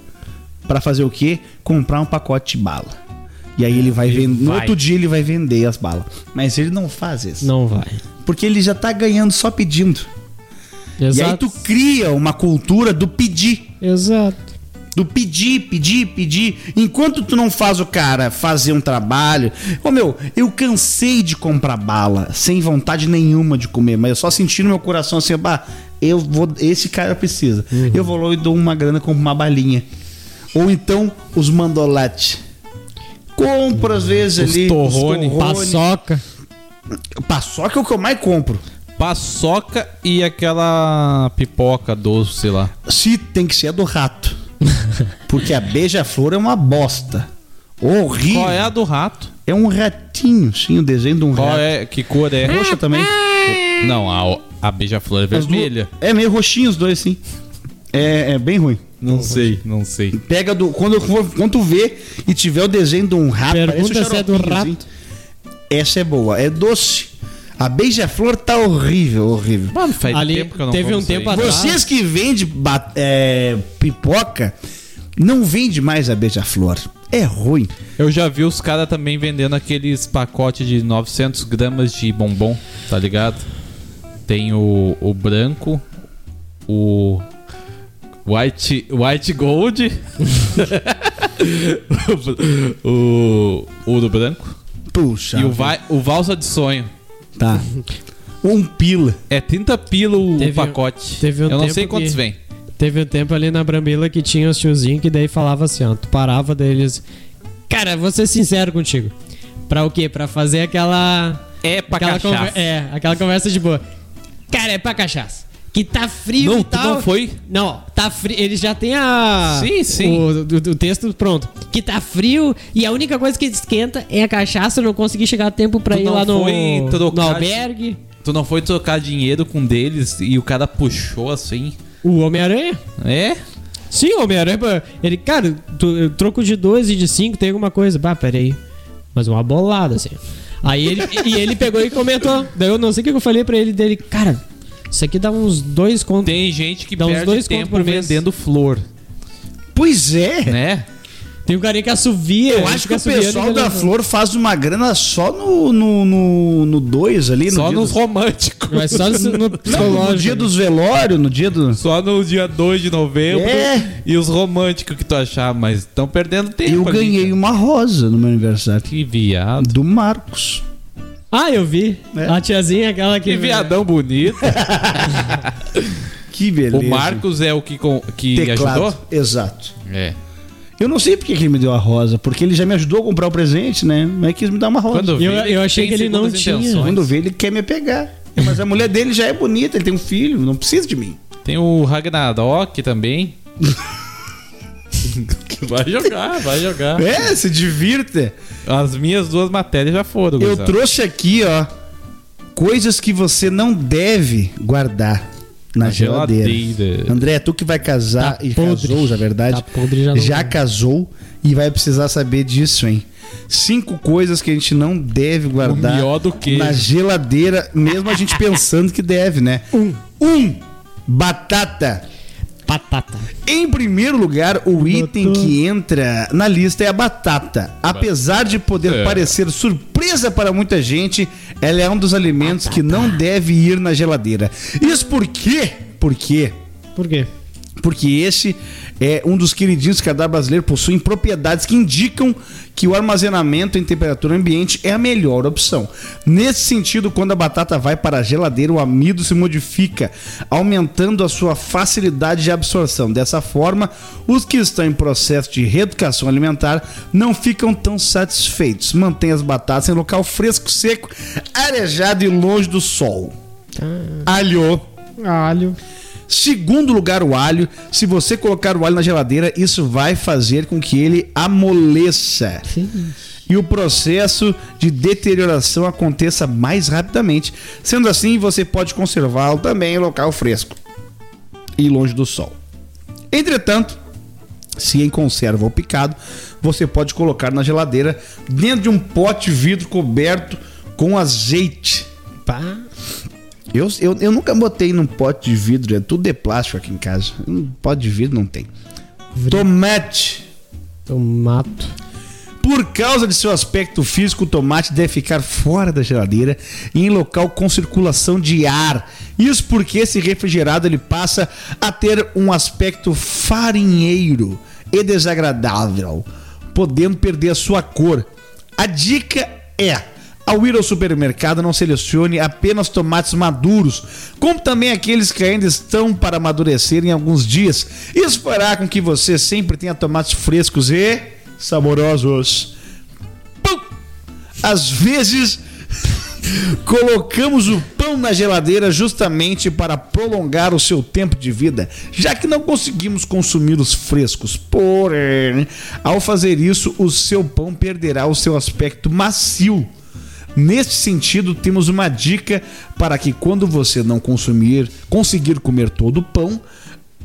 Pra fazer o quê? Comprar um pacote de bala. E aí ele vai vender. No outro dia ele vai vender as balas. Mas ele não faz isso. Não vai. Porque ele já tá ganhando só pedindo. E aí Exato. tu cria uma cultura do pedir. Exato. Do pedir, pedir, pedir. Enquanto tu não faz o cara fazer um trabalho. Ô meu, eu cansei de comprar bala, sem vontade nenhuma de comer, mas eu só senti no meu coração assim, bah, eu vou. Esse cara precisa. Eu vou lá e dou uma grana, compro uma balinha. Ou então os mandolates. Compro às vezes Os ali. torrone, Paçoca. Paçoca é o que eu mais compro. Paçoca e aquela pipoca doce, sei lá. Se tem que ser a do rato. Porque a beija-flor é uma bosta. Horrível. Qual é a do rato? É um ratinho, sim, o desenho de um Qual rato. é? Que cor é? Roxa também. Não, a, a beija-flor é vermelha. É meio roxinho os dois, sim. É, é bem ruim. Não sei, não sei. Pega do. Quando, quando tu vê e tiver o desenho de um rato, Pergunta um se é do rato. assim. Essa é boa. É doce. A beija-flor tá horrível, horrível. Mano, faz Ali tempo que eu não teve um tempo atrás- Vocês que vendem é, pipoca, não vende mais a beija-flor. É ruim. Eu já vi os caras também vendendo aqueles pacotes de 900 gramas de bombom, tá ligado? Tem o, o branco, o white, white gold, o, o do branco Puxa. e o, vai, o valsa de sonho. Tá. Um pila. É 30 pila o Teve- pacote. teve um Eu não tempo sei quantos que- vem. Teve um tempo ali na Brambila que tinha os tiozinhos que daí falava assim, ó. Tu parava deles. Cara, vou ser sincero contigo. Pra o quê? Pra fazer aquela. É pra aquela cachaça. conver- É, aquela conversa de boa. Cara, é pra cachaça. Que tá frio Não, e tal. não foi? Não, tá frio. Eles já têm a. Sim, sim. O, texto pronto. Que tá frio e a única coisa que esquenta é a cachaça. Eu não consegui chegar a tempo pra Tu ir lá no, no albergue. Tu não foi trocar dinheiro com um deles e o cara puxou assim? O Homem-Aranha? É? Sim, o Homem-Aranha. Ele, cara, tu- troco de dois e de cinco tem alguma coisa. Bah, peraí. Mas uma bolada, assim. Aí ele, e ele pegou e comentou. Daí eu não sei o que eu falei pra ele dele. Cara, isso aqui dá uns dois contos. Tem gente que Dá uns perde dois contos tempo por mês. vendendo flor, Pois é. né? Tem um carinha que assuvia. Eu acho que o pessoal da. Flor faz uma grana só no 2 no, no, no dois ali. No Só dia nos do- românticos. Mas só no Não, no dia dos velórios, no dia do... Só no dia 2 de novembro. É. E os românticos que tu achar, mas estão perdendo tempo. Eu ali, ganhei cara. uma rosa no meu aniversário. Que viado. Do Marcos. Ah, eu vi. É. A tiazinha, aquela que. Que viadão bonito. Que beleza. o Marcos é o que, com- que Teclado. ajudou? Exato. É. Eu não sei porque que ele me deu a rosa, porque ele já me ajudou a comprar o presente, né? Mas quis me dar uma rosa. Quando Eu- vi, eu achei tem que ele não tinha. intenções. Quando vê, ele quer me pegar. Mas a mulher dele já é bonita, ele tem um filho, não precisa de mim. Tem o Ragnarok também. vai jogar, vai jogar. É, se divirta. As minhas duas matérias já foram. Eu trouxe aqui, ó, coisas que você não deve guardar na, Na geladeira. geladeira. André, tu que vai casar Tá e podre. casou, na verdade. Tá podre, já vai. casou e vai precisar saber disso, hein? Cinco coisas que a gente não deve guardar na geladeira, mesmo a gente pensando que deve, né? Um. Um. Batata. Batata. Em primeiro lugar, o item que entra na lista é a batata. Apesar de poder É. parecer surpresa para muita gente, ela é um dos alimentos que não deve ir na geladeira. Isso por quê? Por quê? Por quê? Porque esse é um dos queridinhos que cada brasileiro possui propriedades que indicam que o armazenamento em temperatura ambiente é a melhor opção. Nesse sentido, quando a batata vai para a geladeira, o amido se modifica, aumentando a sua facilidade de absorção. Dessa forma, os que estão em processo de reeducação alimentar não ficam tão satisfeitos. Mantém as batatas em local fresco, seco, arejado e longe do sol. Alho. Alho. Segundo lugar, o alho. Se você colocar o alho na geladeira, isso vai fazer com que ele amoleça. E o processo de deterioração aconteça mais rapidamente. Sendo assim, você pode conservá-lo também em local fresco e longe do sol. Entretanto, se em conserva ou picado, você pode colocar na geladeira dentro de um pote de vidro coberto com azeite. Pá. Eu, eu, eu nunca botei num pote de vidro, é tudo de plástico aqui em casa. Um pote de vidro não tem. Tomate. Tomato. Por causa de seu aspecto físico, o tomate deve ficar fora da geladeira e em local com circulação de ar. Isso porque esse refrigerado ele passa a ter um aspecto farinheiro e desagradável, podendo perder a sua cor. A dica é: ao ir ao supermercado, não selecione apenas tomates maduros, como também aqueles que ainda estão para amadurecer em alguns dias. Isso fará com que você sempre tenha tomates frescos e saborosos. Pum! Às vezes, colocamos o pão na geladeira justamente para prolongar o seu tempo de vida, já que não conseguimos consumir os frescos. Porém, ao fazer isso, o seu pão perderá o seu aspecto macio. Neste sentido, temos uma dica para que quando você não consumir, conseguir comer todo o pão,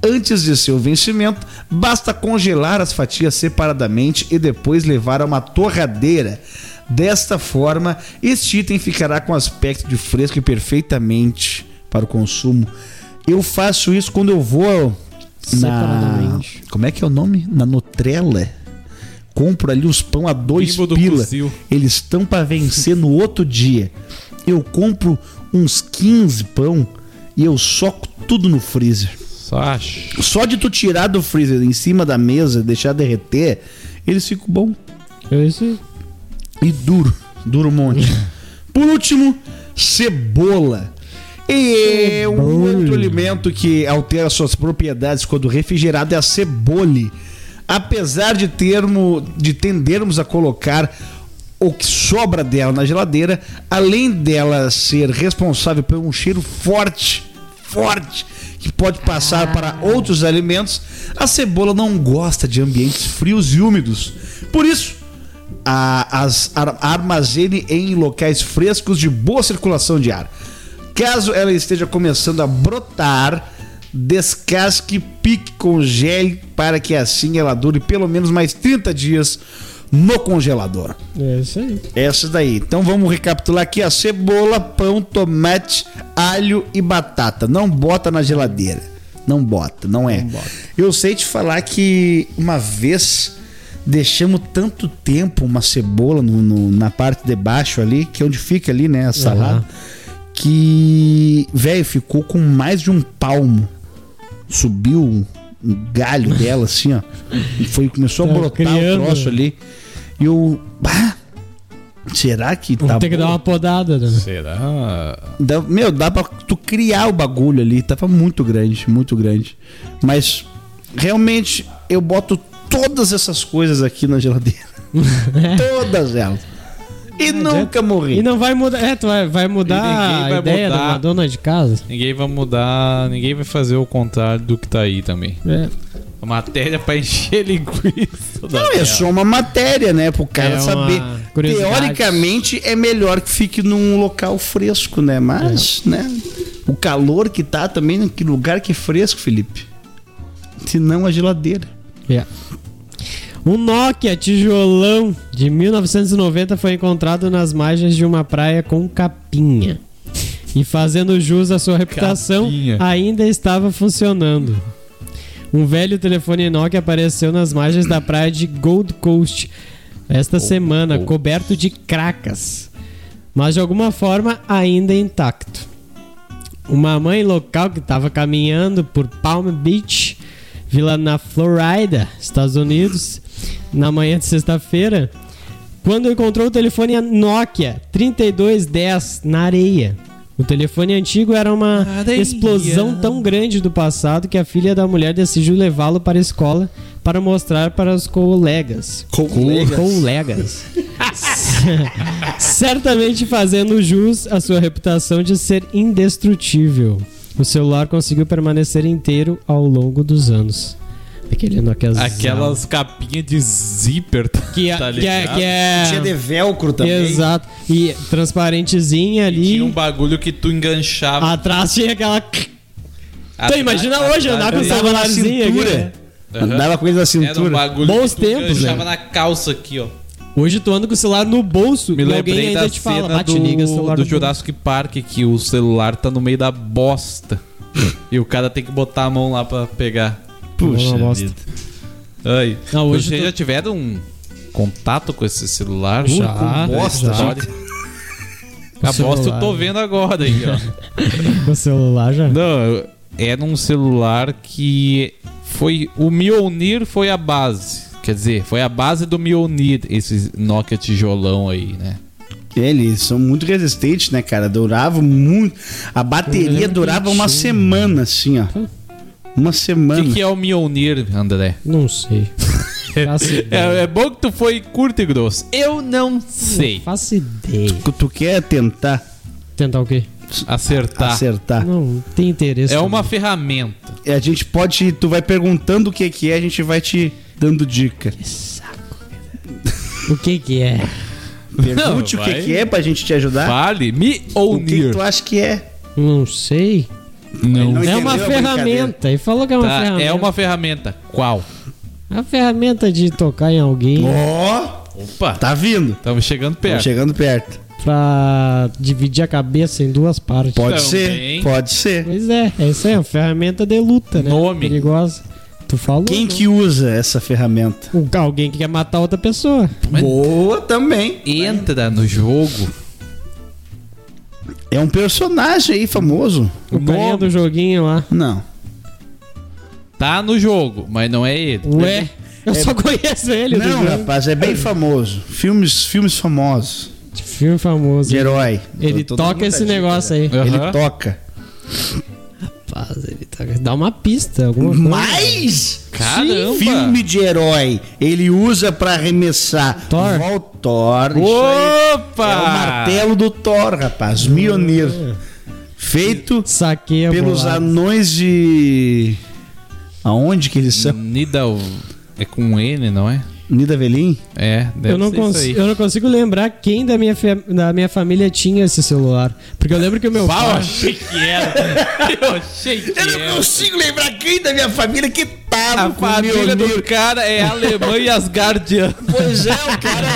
antes de seu vencimento, basta congelar as fatias separadamente e depois levar a uma torradeira. Desta forma, este item ficará com aspecto de fresco e perfeitamente para o consumo. Eu faço isso quando eu vou na como é que é o nome? Na Nutrela. Compro ali os pão a dois Bimbo do pila. fuzil. Eles estão para vencer no outro dia. Eu compro uns 15 pão e eu soco tudo no freezer. Só acho. Só de tu tirar do freezer em cima da mesa, deixar derreter, eles ficam bom É isso aí. e duro, duro um monte. Por último, cebola. E um outro alimento que altera suas propriedades quando refrigerado é a cebola. Apesar de termo, de tendermos a colocar o que sobra dela na geladeira, além dela ser responsável por um cheiro forte, forte que pode passar para outros alimentos, a cebola não gosta de ambientes frios e úmidos. Por isso, a- as ar- armazene em locais frescos de boa circulação de ar. Caso ela esteja começando a brotar, descasque, pique, congele para que assim ela dure pelo menos mais 30 dias no congelador. É isso aí. Essa daí. Então vamos recapitular aqui: a cebola, pão, tomate, alho e batata. Não bota na geladeira. Não bota, não é. Eu sei te falar que uma vez deixamos tanto tempo uma cebola no- no- na parte de baixo ali, que é onde fica ali, né, a salada, que, velho, ficou com mais de um palmo. Subiu um, um galho dela, assim, ó. E foi, começou a Tá brotar criando. o troço ali. E eu. Bah, será que Vamos tá ter que dar uma podada, né? Será? Dá- meu, dá pra tu criar o bagulho ali. Tava muito grande, muito grande. Mas, realmente, eu boto todas essas coisas aqui na geladeira. todas elas. E nunca morri. E não vai mudar. É, tu vai, vai mudar a vai ideia mudar. uma dona de casa. Ninguém vai mudar, ninguém vai fazer o contrário do que tá aí também. É. A matéria pra encher linguiça. da Não, é só uma matéria, né? Pro cara É saber. Teoricamente é melhor que fique num local fresco, né? Mas, É. né? O calor que tá também, que lugar que é fresco, Felipe. Se não a geladeira. É. Um Nokia tijolão de 1990 foi encontrado nas margens de uma praia com capinha. E fazendo jus à sua reputação, Capinha. ainda estava funcionando. Um velho telefone Nokia apareceu nas margens da praia de Gold Coast esta semana, Coast. coberto de cracas, mas de alguma forma ainda intacto. Uma mãe local que estava caminhando por Palm Beach, vila na Florida, Estados Unidos, na manhã de sexta-feira, quando encontrou o telefone Nokia 3210 na areia. O telefone antigo era uma Areia. explosão tão grande do passado que a filha da mulher decidiu levá-lo para a escola para mostrar para os colegas. Colegas. Colegas. Certamente fazendo jus à sua reputação de ser indestrutível. O celular conseguiu permanecer inteiro ao longo dos anos. Aquele Nokia Aquelas capinhas de zíper, tá, que, é- tá que é, ligado? que é- Tinha de velcro também. Exato. E transparentezinha ali. Tinha um bagulho que tu enganchava. Atrás tinha aquela. Então, imagina hoje andar com na celularzinho aqui, cintura. né? Aham. Andava com ele na Era um cintura. bagulho Bons que tu tempos, enganchava né? na calça aqui, ó. Hoje tu anda com o celular no bolso Me e alguém lembrei ainda da te fala, bate, do, liga o celular do no bolso." Jurassic Park que o celular tá no meio da bosta. e o cara tem que botar a mão lá pra pegar. Puxa Uma bosta. vida. Ai. Não, hoje Vocês tu- já tiveram um contato com esse celular? Já, com bosta, já. olha. A bosta eu tô vendo agora aí, ó. O celular já. Não, era um celular que foi. O Mjolnir foi a base. Quer dizer, foi a base do Mjolnir, esse Nokia tijolão aí, né? Eles são muito resistentes, né, cara? Durava muito. A bateria durava uma semana, assim, ó. Uma O semana. que, que é o Mjolnir, André? Não sei. É, é bom que tu foi curto e grosso. Eu não sei. Não faço ideia. Tu quer tentar Tentar o quê? Acertar. acertar? Não, não tem interesse. É também. uma ferramenta. É, A gente pode. Tu vai perguntando o que, que é, a gente vai te dando dica. O que que é? Pergunte Não, o que, vai. que é pra gente te ajudar. Fale, O que, que tu acha que é? Não sei. Não. Não é uma ferramenta. E falou que é uma Tá, ferramenta. é uma ferramenta. Qual? A ferramenta de tocar em alguém Ó, Opa, tá vindo. estamos chegando Estamos perto. chegando perto. pra dividir a cabeça em duas partes. Pode Também. ser, pode ser. Pois é, é isso aí, é uma ferramenta de luta, né? Nome. Perigosa. Tu falou? Quem né? que usa essa ferramenta? Alguém que quer matar outra pessoa. Boa também. Entra no jogo. É um personagem aí famoso. O carinha Nome. do joguinho lá. Não. Tá no jogo, mas não é ele. Ué, eu só conheço ele do Não, jogo. rapaz, é bem famoso. Filmes, filmes famosos. Filme famoso. De herói. Ele toca esse negócio aí. Aham. Ele toca. Rapaz, ele toca. Dá uma pista, alguma coisa. Mais Caramba! filme de herói. Ele usa pra arremessar. Thor. Vol Thor. Opa! É o martelo do Thor, rapaz. Mionir. Feito Saquei pelos bolada. anões de. Aonde que eles são? Nidal. É com N, não é? Nida Velim? É, deve Eu não, ser isso aí. eu não consigo lembrar quem da minha, da minha família tinha esse celular. Porque eu lembro que o meu Pau, pai. achei que era. Eu achei que Eu não era. consigo lembrar quem da minha família que tava A com o família do cara é alemã e Asgardian. Pois é, o cara,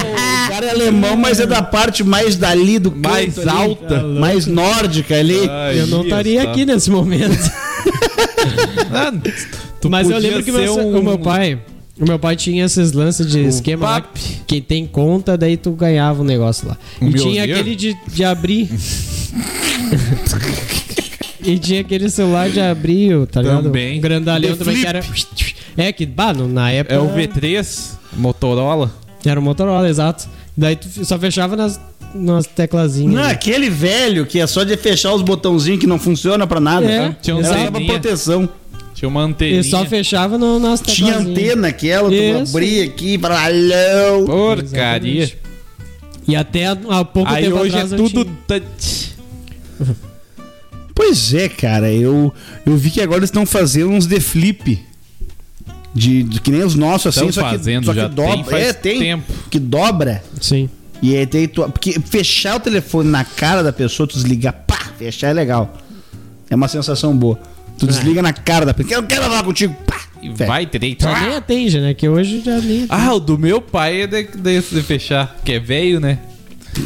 o cara é alemão, mas é da parte mais dali do canto Mais ali. alta. mais nórdica ali. Eu não estaria aqui nesse momento. Ah, Mas eu lembro que meu- um- o meu pai. O meu pai tinha esses lances de esquema lá. Quem tem conta, daí tu ganhava um negócio lá. Um e tinha aquele de, de abrir. e tinha aquele celular de abrir, tá ligado? Também. Um grandalhão The também que era. É que, bah, no- na época. É o V3 Motorola. Era o Motorola, exato. Daí tu só fechava nas, nas teclazinhas. Não, né? aquele velho que é só de fechar os botãozinhos que não funciona pra nada. É, né? Tinha um Era só pra proteção. Tinha uma anteninha. E só fechava no, nas Tinha antena aquela, tu Isso. abria aqui, para alô. Porcaria. Exatamente. E até há pouco Aí tempo hoje é atrás eu tudo tinha. touch. Pois é, cara, eu, eu vi que agora eles estão fazendo uns de flip. De, de- que nem os nossos, assim, Tão só que, fazendo, só que já tem dobra. faz é, tem. tempo. Que dobra. Sim. E aí tem tu, Porque fechar o telefone na cara da pessoa, tu desligar, pá, fechar é legal. É uma sensação boa. Tu desliga na cara da pessoa. Eu quero falar contigo, pá. E vai direito. Já nem atende, né? Que hoje já nem. Ah, o do meu pai é de- desse de fechar. Que é velho, né?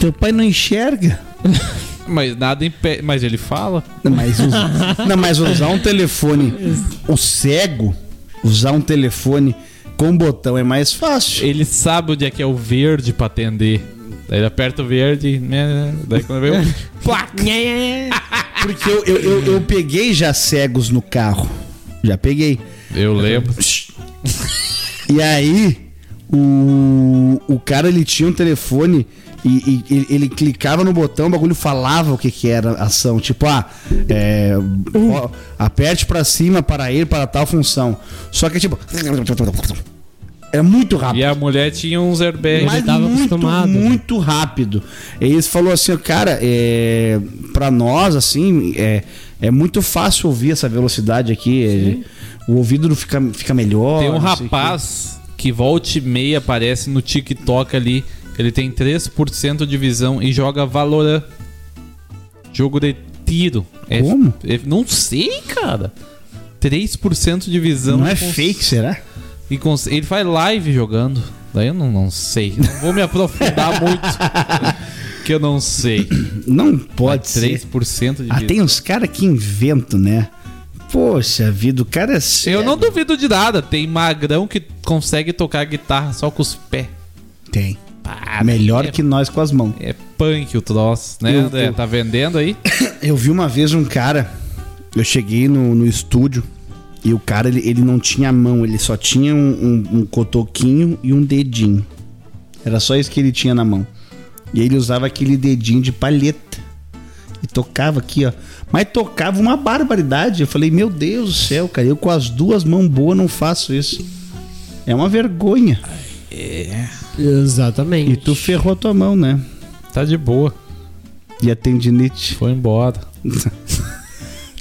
Teu pai não enxerga. Mas nada impede. Mas ele fala. Não, mas, us- não, mas usar um telefone, o cego, usar um telefone com botão é mais fácil. Ele sabe onde é que é o verde pra atender. Daí ele aperta o verde. né? Daí quando o. Plac! Porque eu, eu, eu, eu peguei já cegos no carro. Já peguei. Eu lembro. E aí, o, o cara ele tinha um telefone e, e ele, ele clicava no botão, o bagulho falava o que, que era a ação. Tipo, ah, é, ó, aperte pra cima para ir para tal função. Só que tipo. É muito rápido. E a mulher tinha uns airbags. Ele Mas tava muito, acostumado, né? muito rápido. E eles falou assim, cara, é, para nós, assim, é, é muito fácil ouvir essa velocidade aqui. é, o ouvido não fica, fica melhor. Tem um rapaz que volta e meia aparece no TikTok ali. Ele tem 3% de visão e joga Valorant. Jogo de tiro. É- Como? é- não sei, cara. 3% de visão. Não é cons- fake, será? E ele faz live jogando. Daí eu não, não sei. Não vou me aprofundar muito. que eu não sei. Não pode Mas ser. 3% de Ah, visão. tem uns caras que inventam, né? Poxa vida, o cara é Eu cego. não duvido de nada. Tem magrão que consegue tocar guitarra só com os pés. Tem. Pá, Melhor é, que nós com as mãos. É punk o troço, né, Eu- André? eu- Tá vendendo aí? Eu vi uma vez um cara, eu cheguei no, no estúdio e o cara ele, ele não tinha mão, ele só tinha um, um- um cotoquinho e um dedinho. Era só isso que ele tinha na mão. E ele usava aquele dedinho de palheta. E tocava aqui, ó. Mas tocava uma barbaridade. Eu falei, meu Deus do céu, cara, eu com as duas mãos boas não faço isso. É uma vergonha. Exatamente. E tu ferrou a tua mão, né? Tá de boa. E a tendinite. Foi embora.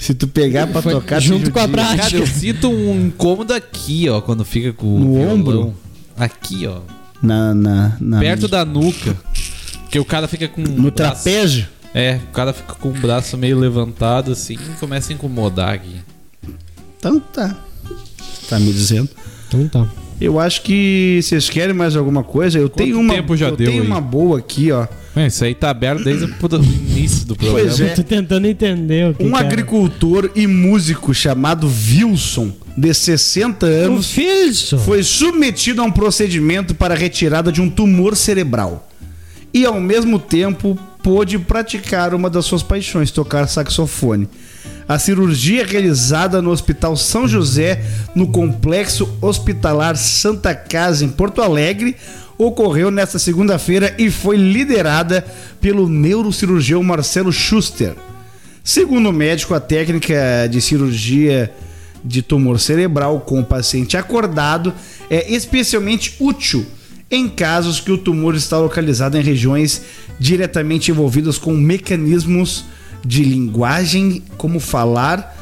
Se tu pegar pra Foi tocar, junto com a prática. Cara, eu sinto um incômodo aqui, ó, quando fica com o No violão. ombro? Aqui, ó. Na, na, na- Perto da nuca. Porque o cara fica com. o No braço- trapézio. É, o cara fica com o braço meio levantado assim e começa a incomodar aqui. Então tá. Tá me dizendo. Então tá. Eu acho que vocês querem mais alguma coisa. Eu tenho uma. tempo já eu deu tenho aí? uma boa aqui, ó. É, isso aí tá aberto desde o início do programa. Pois é. Eu tô tentando entender o que Um que era. agricultor e músico chamado Wilson, de 60 O anos, Filson. foi submetido a um procedimento para retirada de um tumor cerebral. E ao mesmo tempo pôde praticar uma das suas paixões, tocar saxofone. A cirurgia realizada no Hospital São José, no Complexo Hospitalar Santa Casa, em Porto Alegre, ocorreu nesta segunda-feira e foi liderada pelo neurocirurgião Marcelo Schuster. Segundo o médico, a técnica de cirurgia de tumor cerebral com o paciente acordado é especialmente útil em casos que o tumor está localizado em regiões diretamente envolvidas com mecanismos de linguagem, como falar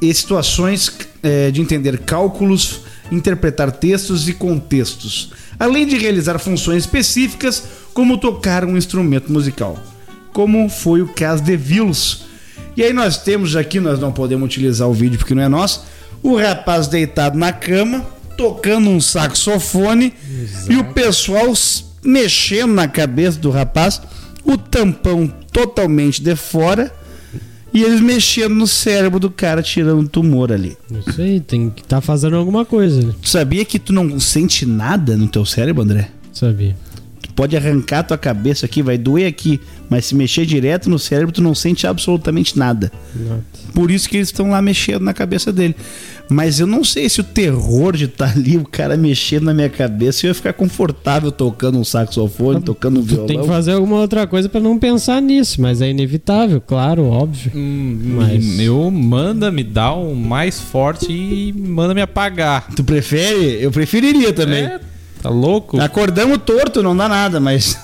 e situações eh, de entender cálculos, interpretar textos e contextos, além de realizar funções específicas como tocar um instrumento musical, como foi o caso de Vils. E aí nós temos aqui, nós não podemos utilizar o vídeo porque não é nosso, o rapaz deitado na cama, tocando um saxofone e o pessoal mexendo na cabeça do rapaz, o tampão totalmente de fora e eles mexendo no cérebro do cara, tirando o tumor ali. Isso aí, tem que estar fazendo alguma coisa, né? Tu sabia que tu não sente nada no teu cérebro, André? Sabia. Pode arrancar tua cabeça aqui, vai doer aqui, mas se mexer direto no cérebro, tu não sente absolutamente nada. Nada. Por isso que eles estão lá mexendo na cabeça dele. Mas eu não sei se o terror de estar ali, o cara mexendo na minha cabeça, eu ia ficar confortável tocando um saxofone, tocando um violão. Tem que fazer alguma outra coisa pra não pensar nisso, mas é inevitável, claro, óbvio. Hum, Mas- Eu manda me dar um mais forte e manda me apagar. Tu prefere? Eu preferiria também. É, tá louco? Acordamos torto, não dá nada, mas.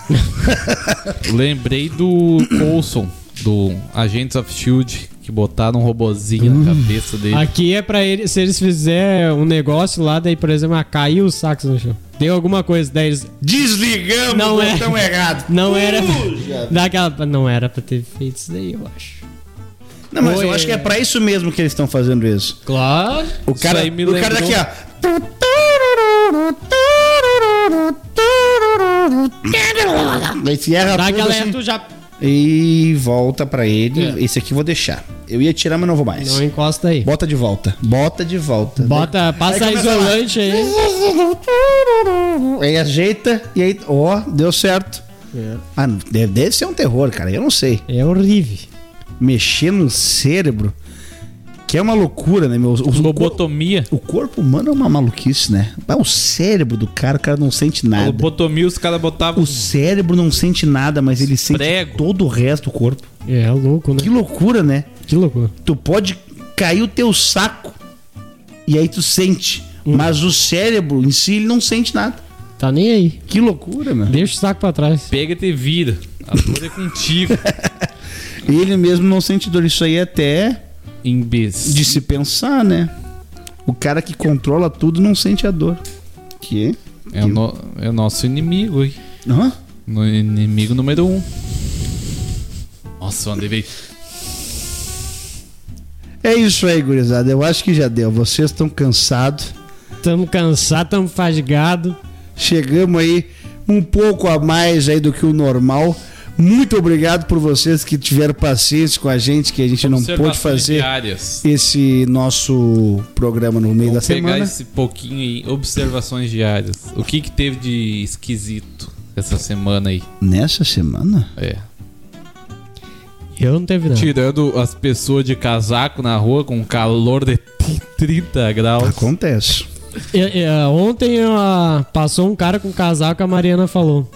Lembrei do Coulson, do Agents of Shield, que botaram um robozinho na cabeça dele. Aqui é pra eles, se eles fizerem um negócio lá, daí, por exemplo, ah, caiu o saxo no chão. Deu alguma coisa, daí eles. Desligamos Não o é. botão errado. Não era. Puxa. Daquela, não era pra ter feito isso daí, eu acho. Não, mas Oi, eu acho que é pra isso mesmo que eles estão fazendo isso. Claro. O cara, aí me o cara daqui, ó. Daí se erra Dá tudo aquela assim, tu já. e volta pra ele. É. Esse aqui eu vou deixar. Eu ia tirar, mas não vou mais. Não encosta aí. Bota de volta. Bota de volta. Bota, passa Aí começa isolante aí. Aí ajeita e aí, ó, deu certo. Ah, deve, deve ser um terror, cara. Eu não sei. É horrível. Mexer no cérebro, que é uma loucura, né, meu? O, o, cor- Lobotomia. o corpo humano é uma maluquice, né? Mas o cérebro do cara, o cara não sente nada. Lobotomia, os caras botavam. O cérebro não sente nada, mas ele sente Prego. todo o resto do corpo. É louco, né? Que loucura, né? Que loucura. Tu pode cair o teu saco e aí tu sente. Mas o cérebro em si, ele não sente nada. Tá nem aí. Que loucura, meu. Deixa o saco pra trás. Pega e te vira. A dor é contigo. Ele mesmo não sente dor. Isso aí é até Imbecil. de se pensar, né? O cara que controla tudo não sente a dor. Que? É, o no- é o nosso inimigo, hein? Hã? No inimigo número um. Nossa, o André veio. É isso aí, gurizada. Eu acho que já deu. Vocês estão cansados. Tamo cansado, tamo fadigados. Chegamos aí um pouco a mais aí do que o normal. Muito obrigado por vocês que tiveram paciência com a gente, que a gente não pôde fazer diárias. esse nosso programa no meio Vamos da pegar semana. esse pouquinho aí, observações diárias. O que que teve de esquisito essa semana aí? Nessa semana? É. Eu não teve nada. Tirando as pessoas de casaco na rua com calor de 30 graus. Acontece. É, é, ontem ó, passou um cara com casaco, a Mariana falou.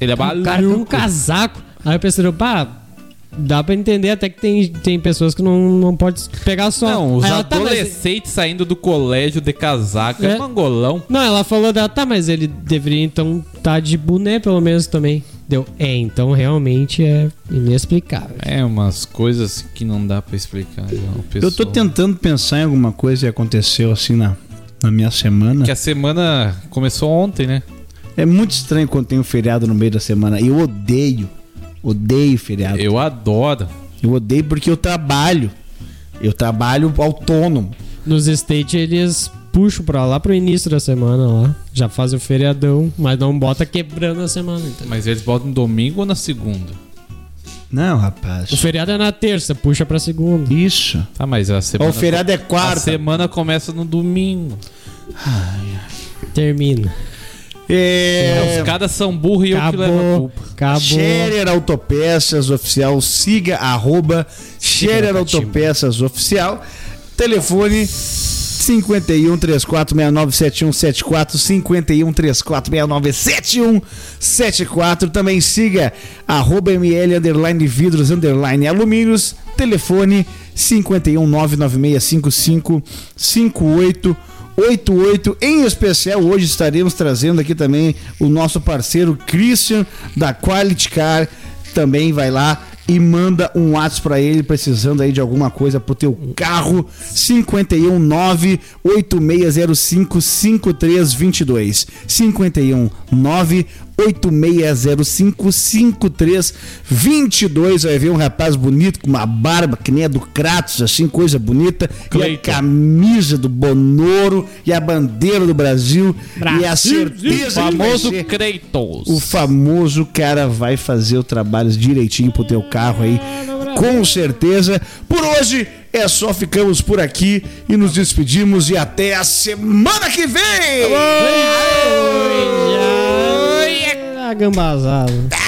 Ele é Um cara com maluco. casaco. Aí eu pensei, pá, dá pra entender até que tem, tem pessoas que não, não pode pegar só. Não, os ela, tá, mas- adolescentes saindo do colégio de casaco. É, É. mangolão. Não, ela falou dela, tá, mas ele deveria então tá de boné pelo menos também. Deu, é, então realmente é inexplicável. É umas coisas que não dá pra explicar. né? O Eu tô tentando pensar em alguma coisa que aconteceu assim na, na minha semana. Que a semana começou ontem, né? É muito estranho quando tem um feriado no meio da semana. Eu odeio. Odeio feriado. Eu adoro. Eu odeio porque eu trabalho. Eu trabalho autônomo. Nos States eles puxam pra lá pro início da semana lá. Já fazem o feriadão, mas não bota quebrando a semana. Então. Mas eles botam no domingo ou na segunda? Não, rapaz. O feriado é na terça, puxa pra segunda. Isso. Tá, mas a semana. o feriado é A quarta. semana começa no domingo. Termina. É. Os caras são burros e eu que levo a culpa. Acabou. Scherer Autopeças Oficial. Siga arroba Scherer Autopeças Oficial. Telefone 51 34 69 7174 51 34 69 7174 Também siga arroba ML underline vidros underline alumínios. Telefone 51 99655 58 88. Em especial, hoje estaremos trazendo aqui também o nosso parceiro Christian da Quality Car. Também vai lá e manda um WhatsApp pra ele precisando aí de alguma coisa pro teu carro 519 8605 5322 519 86055322 vai ver um rapaz bonito com uma barba que nem a do Kratos, assim, coisa bonita, e a Cleiton. camisa do Bonoro e a bandeira do Brasil, e a certeza O famoso Kratos. o famoso cara vai fazer o trabalho direitinho pro teu carro aí, com certeza. Por hoje é só ficamos por aqui e nos despedimos e até a semana que vem. Ah, gambazado.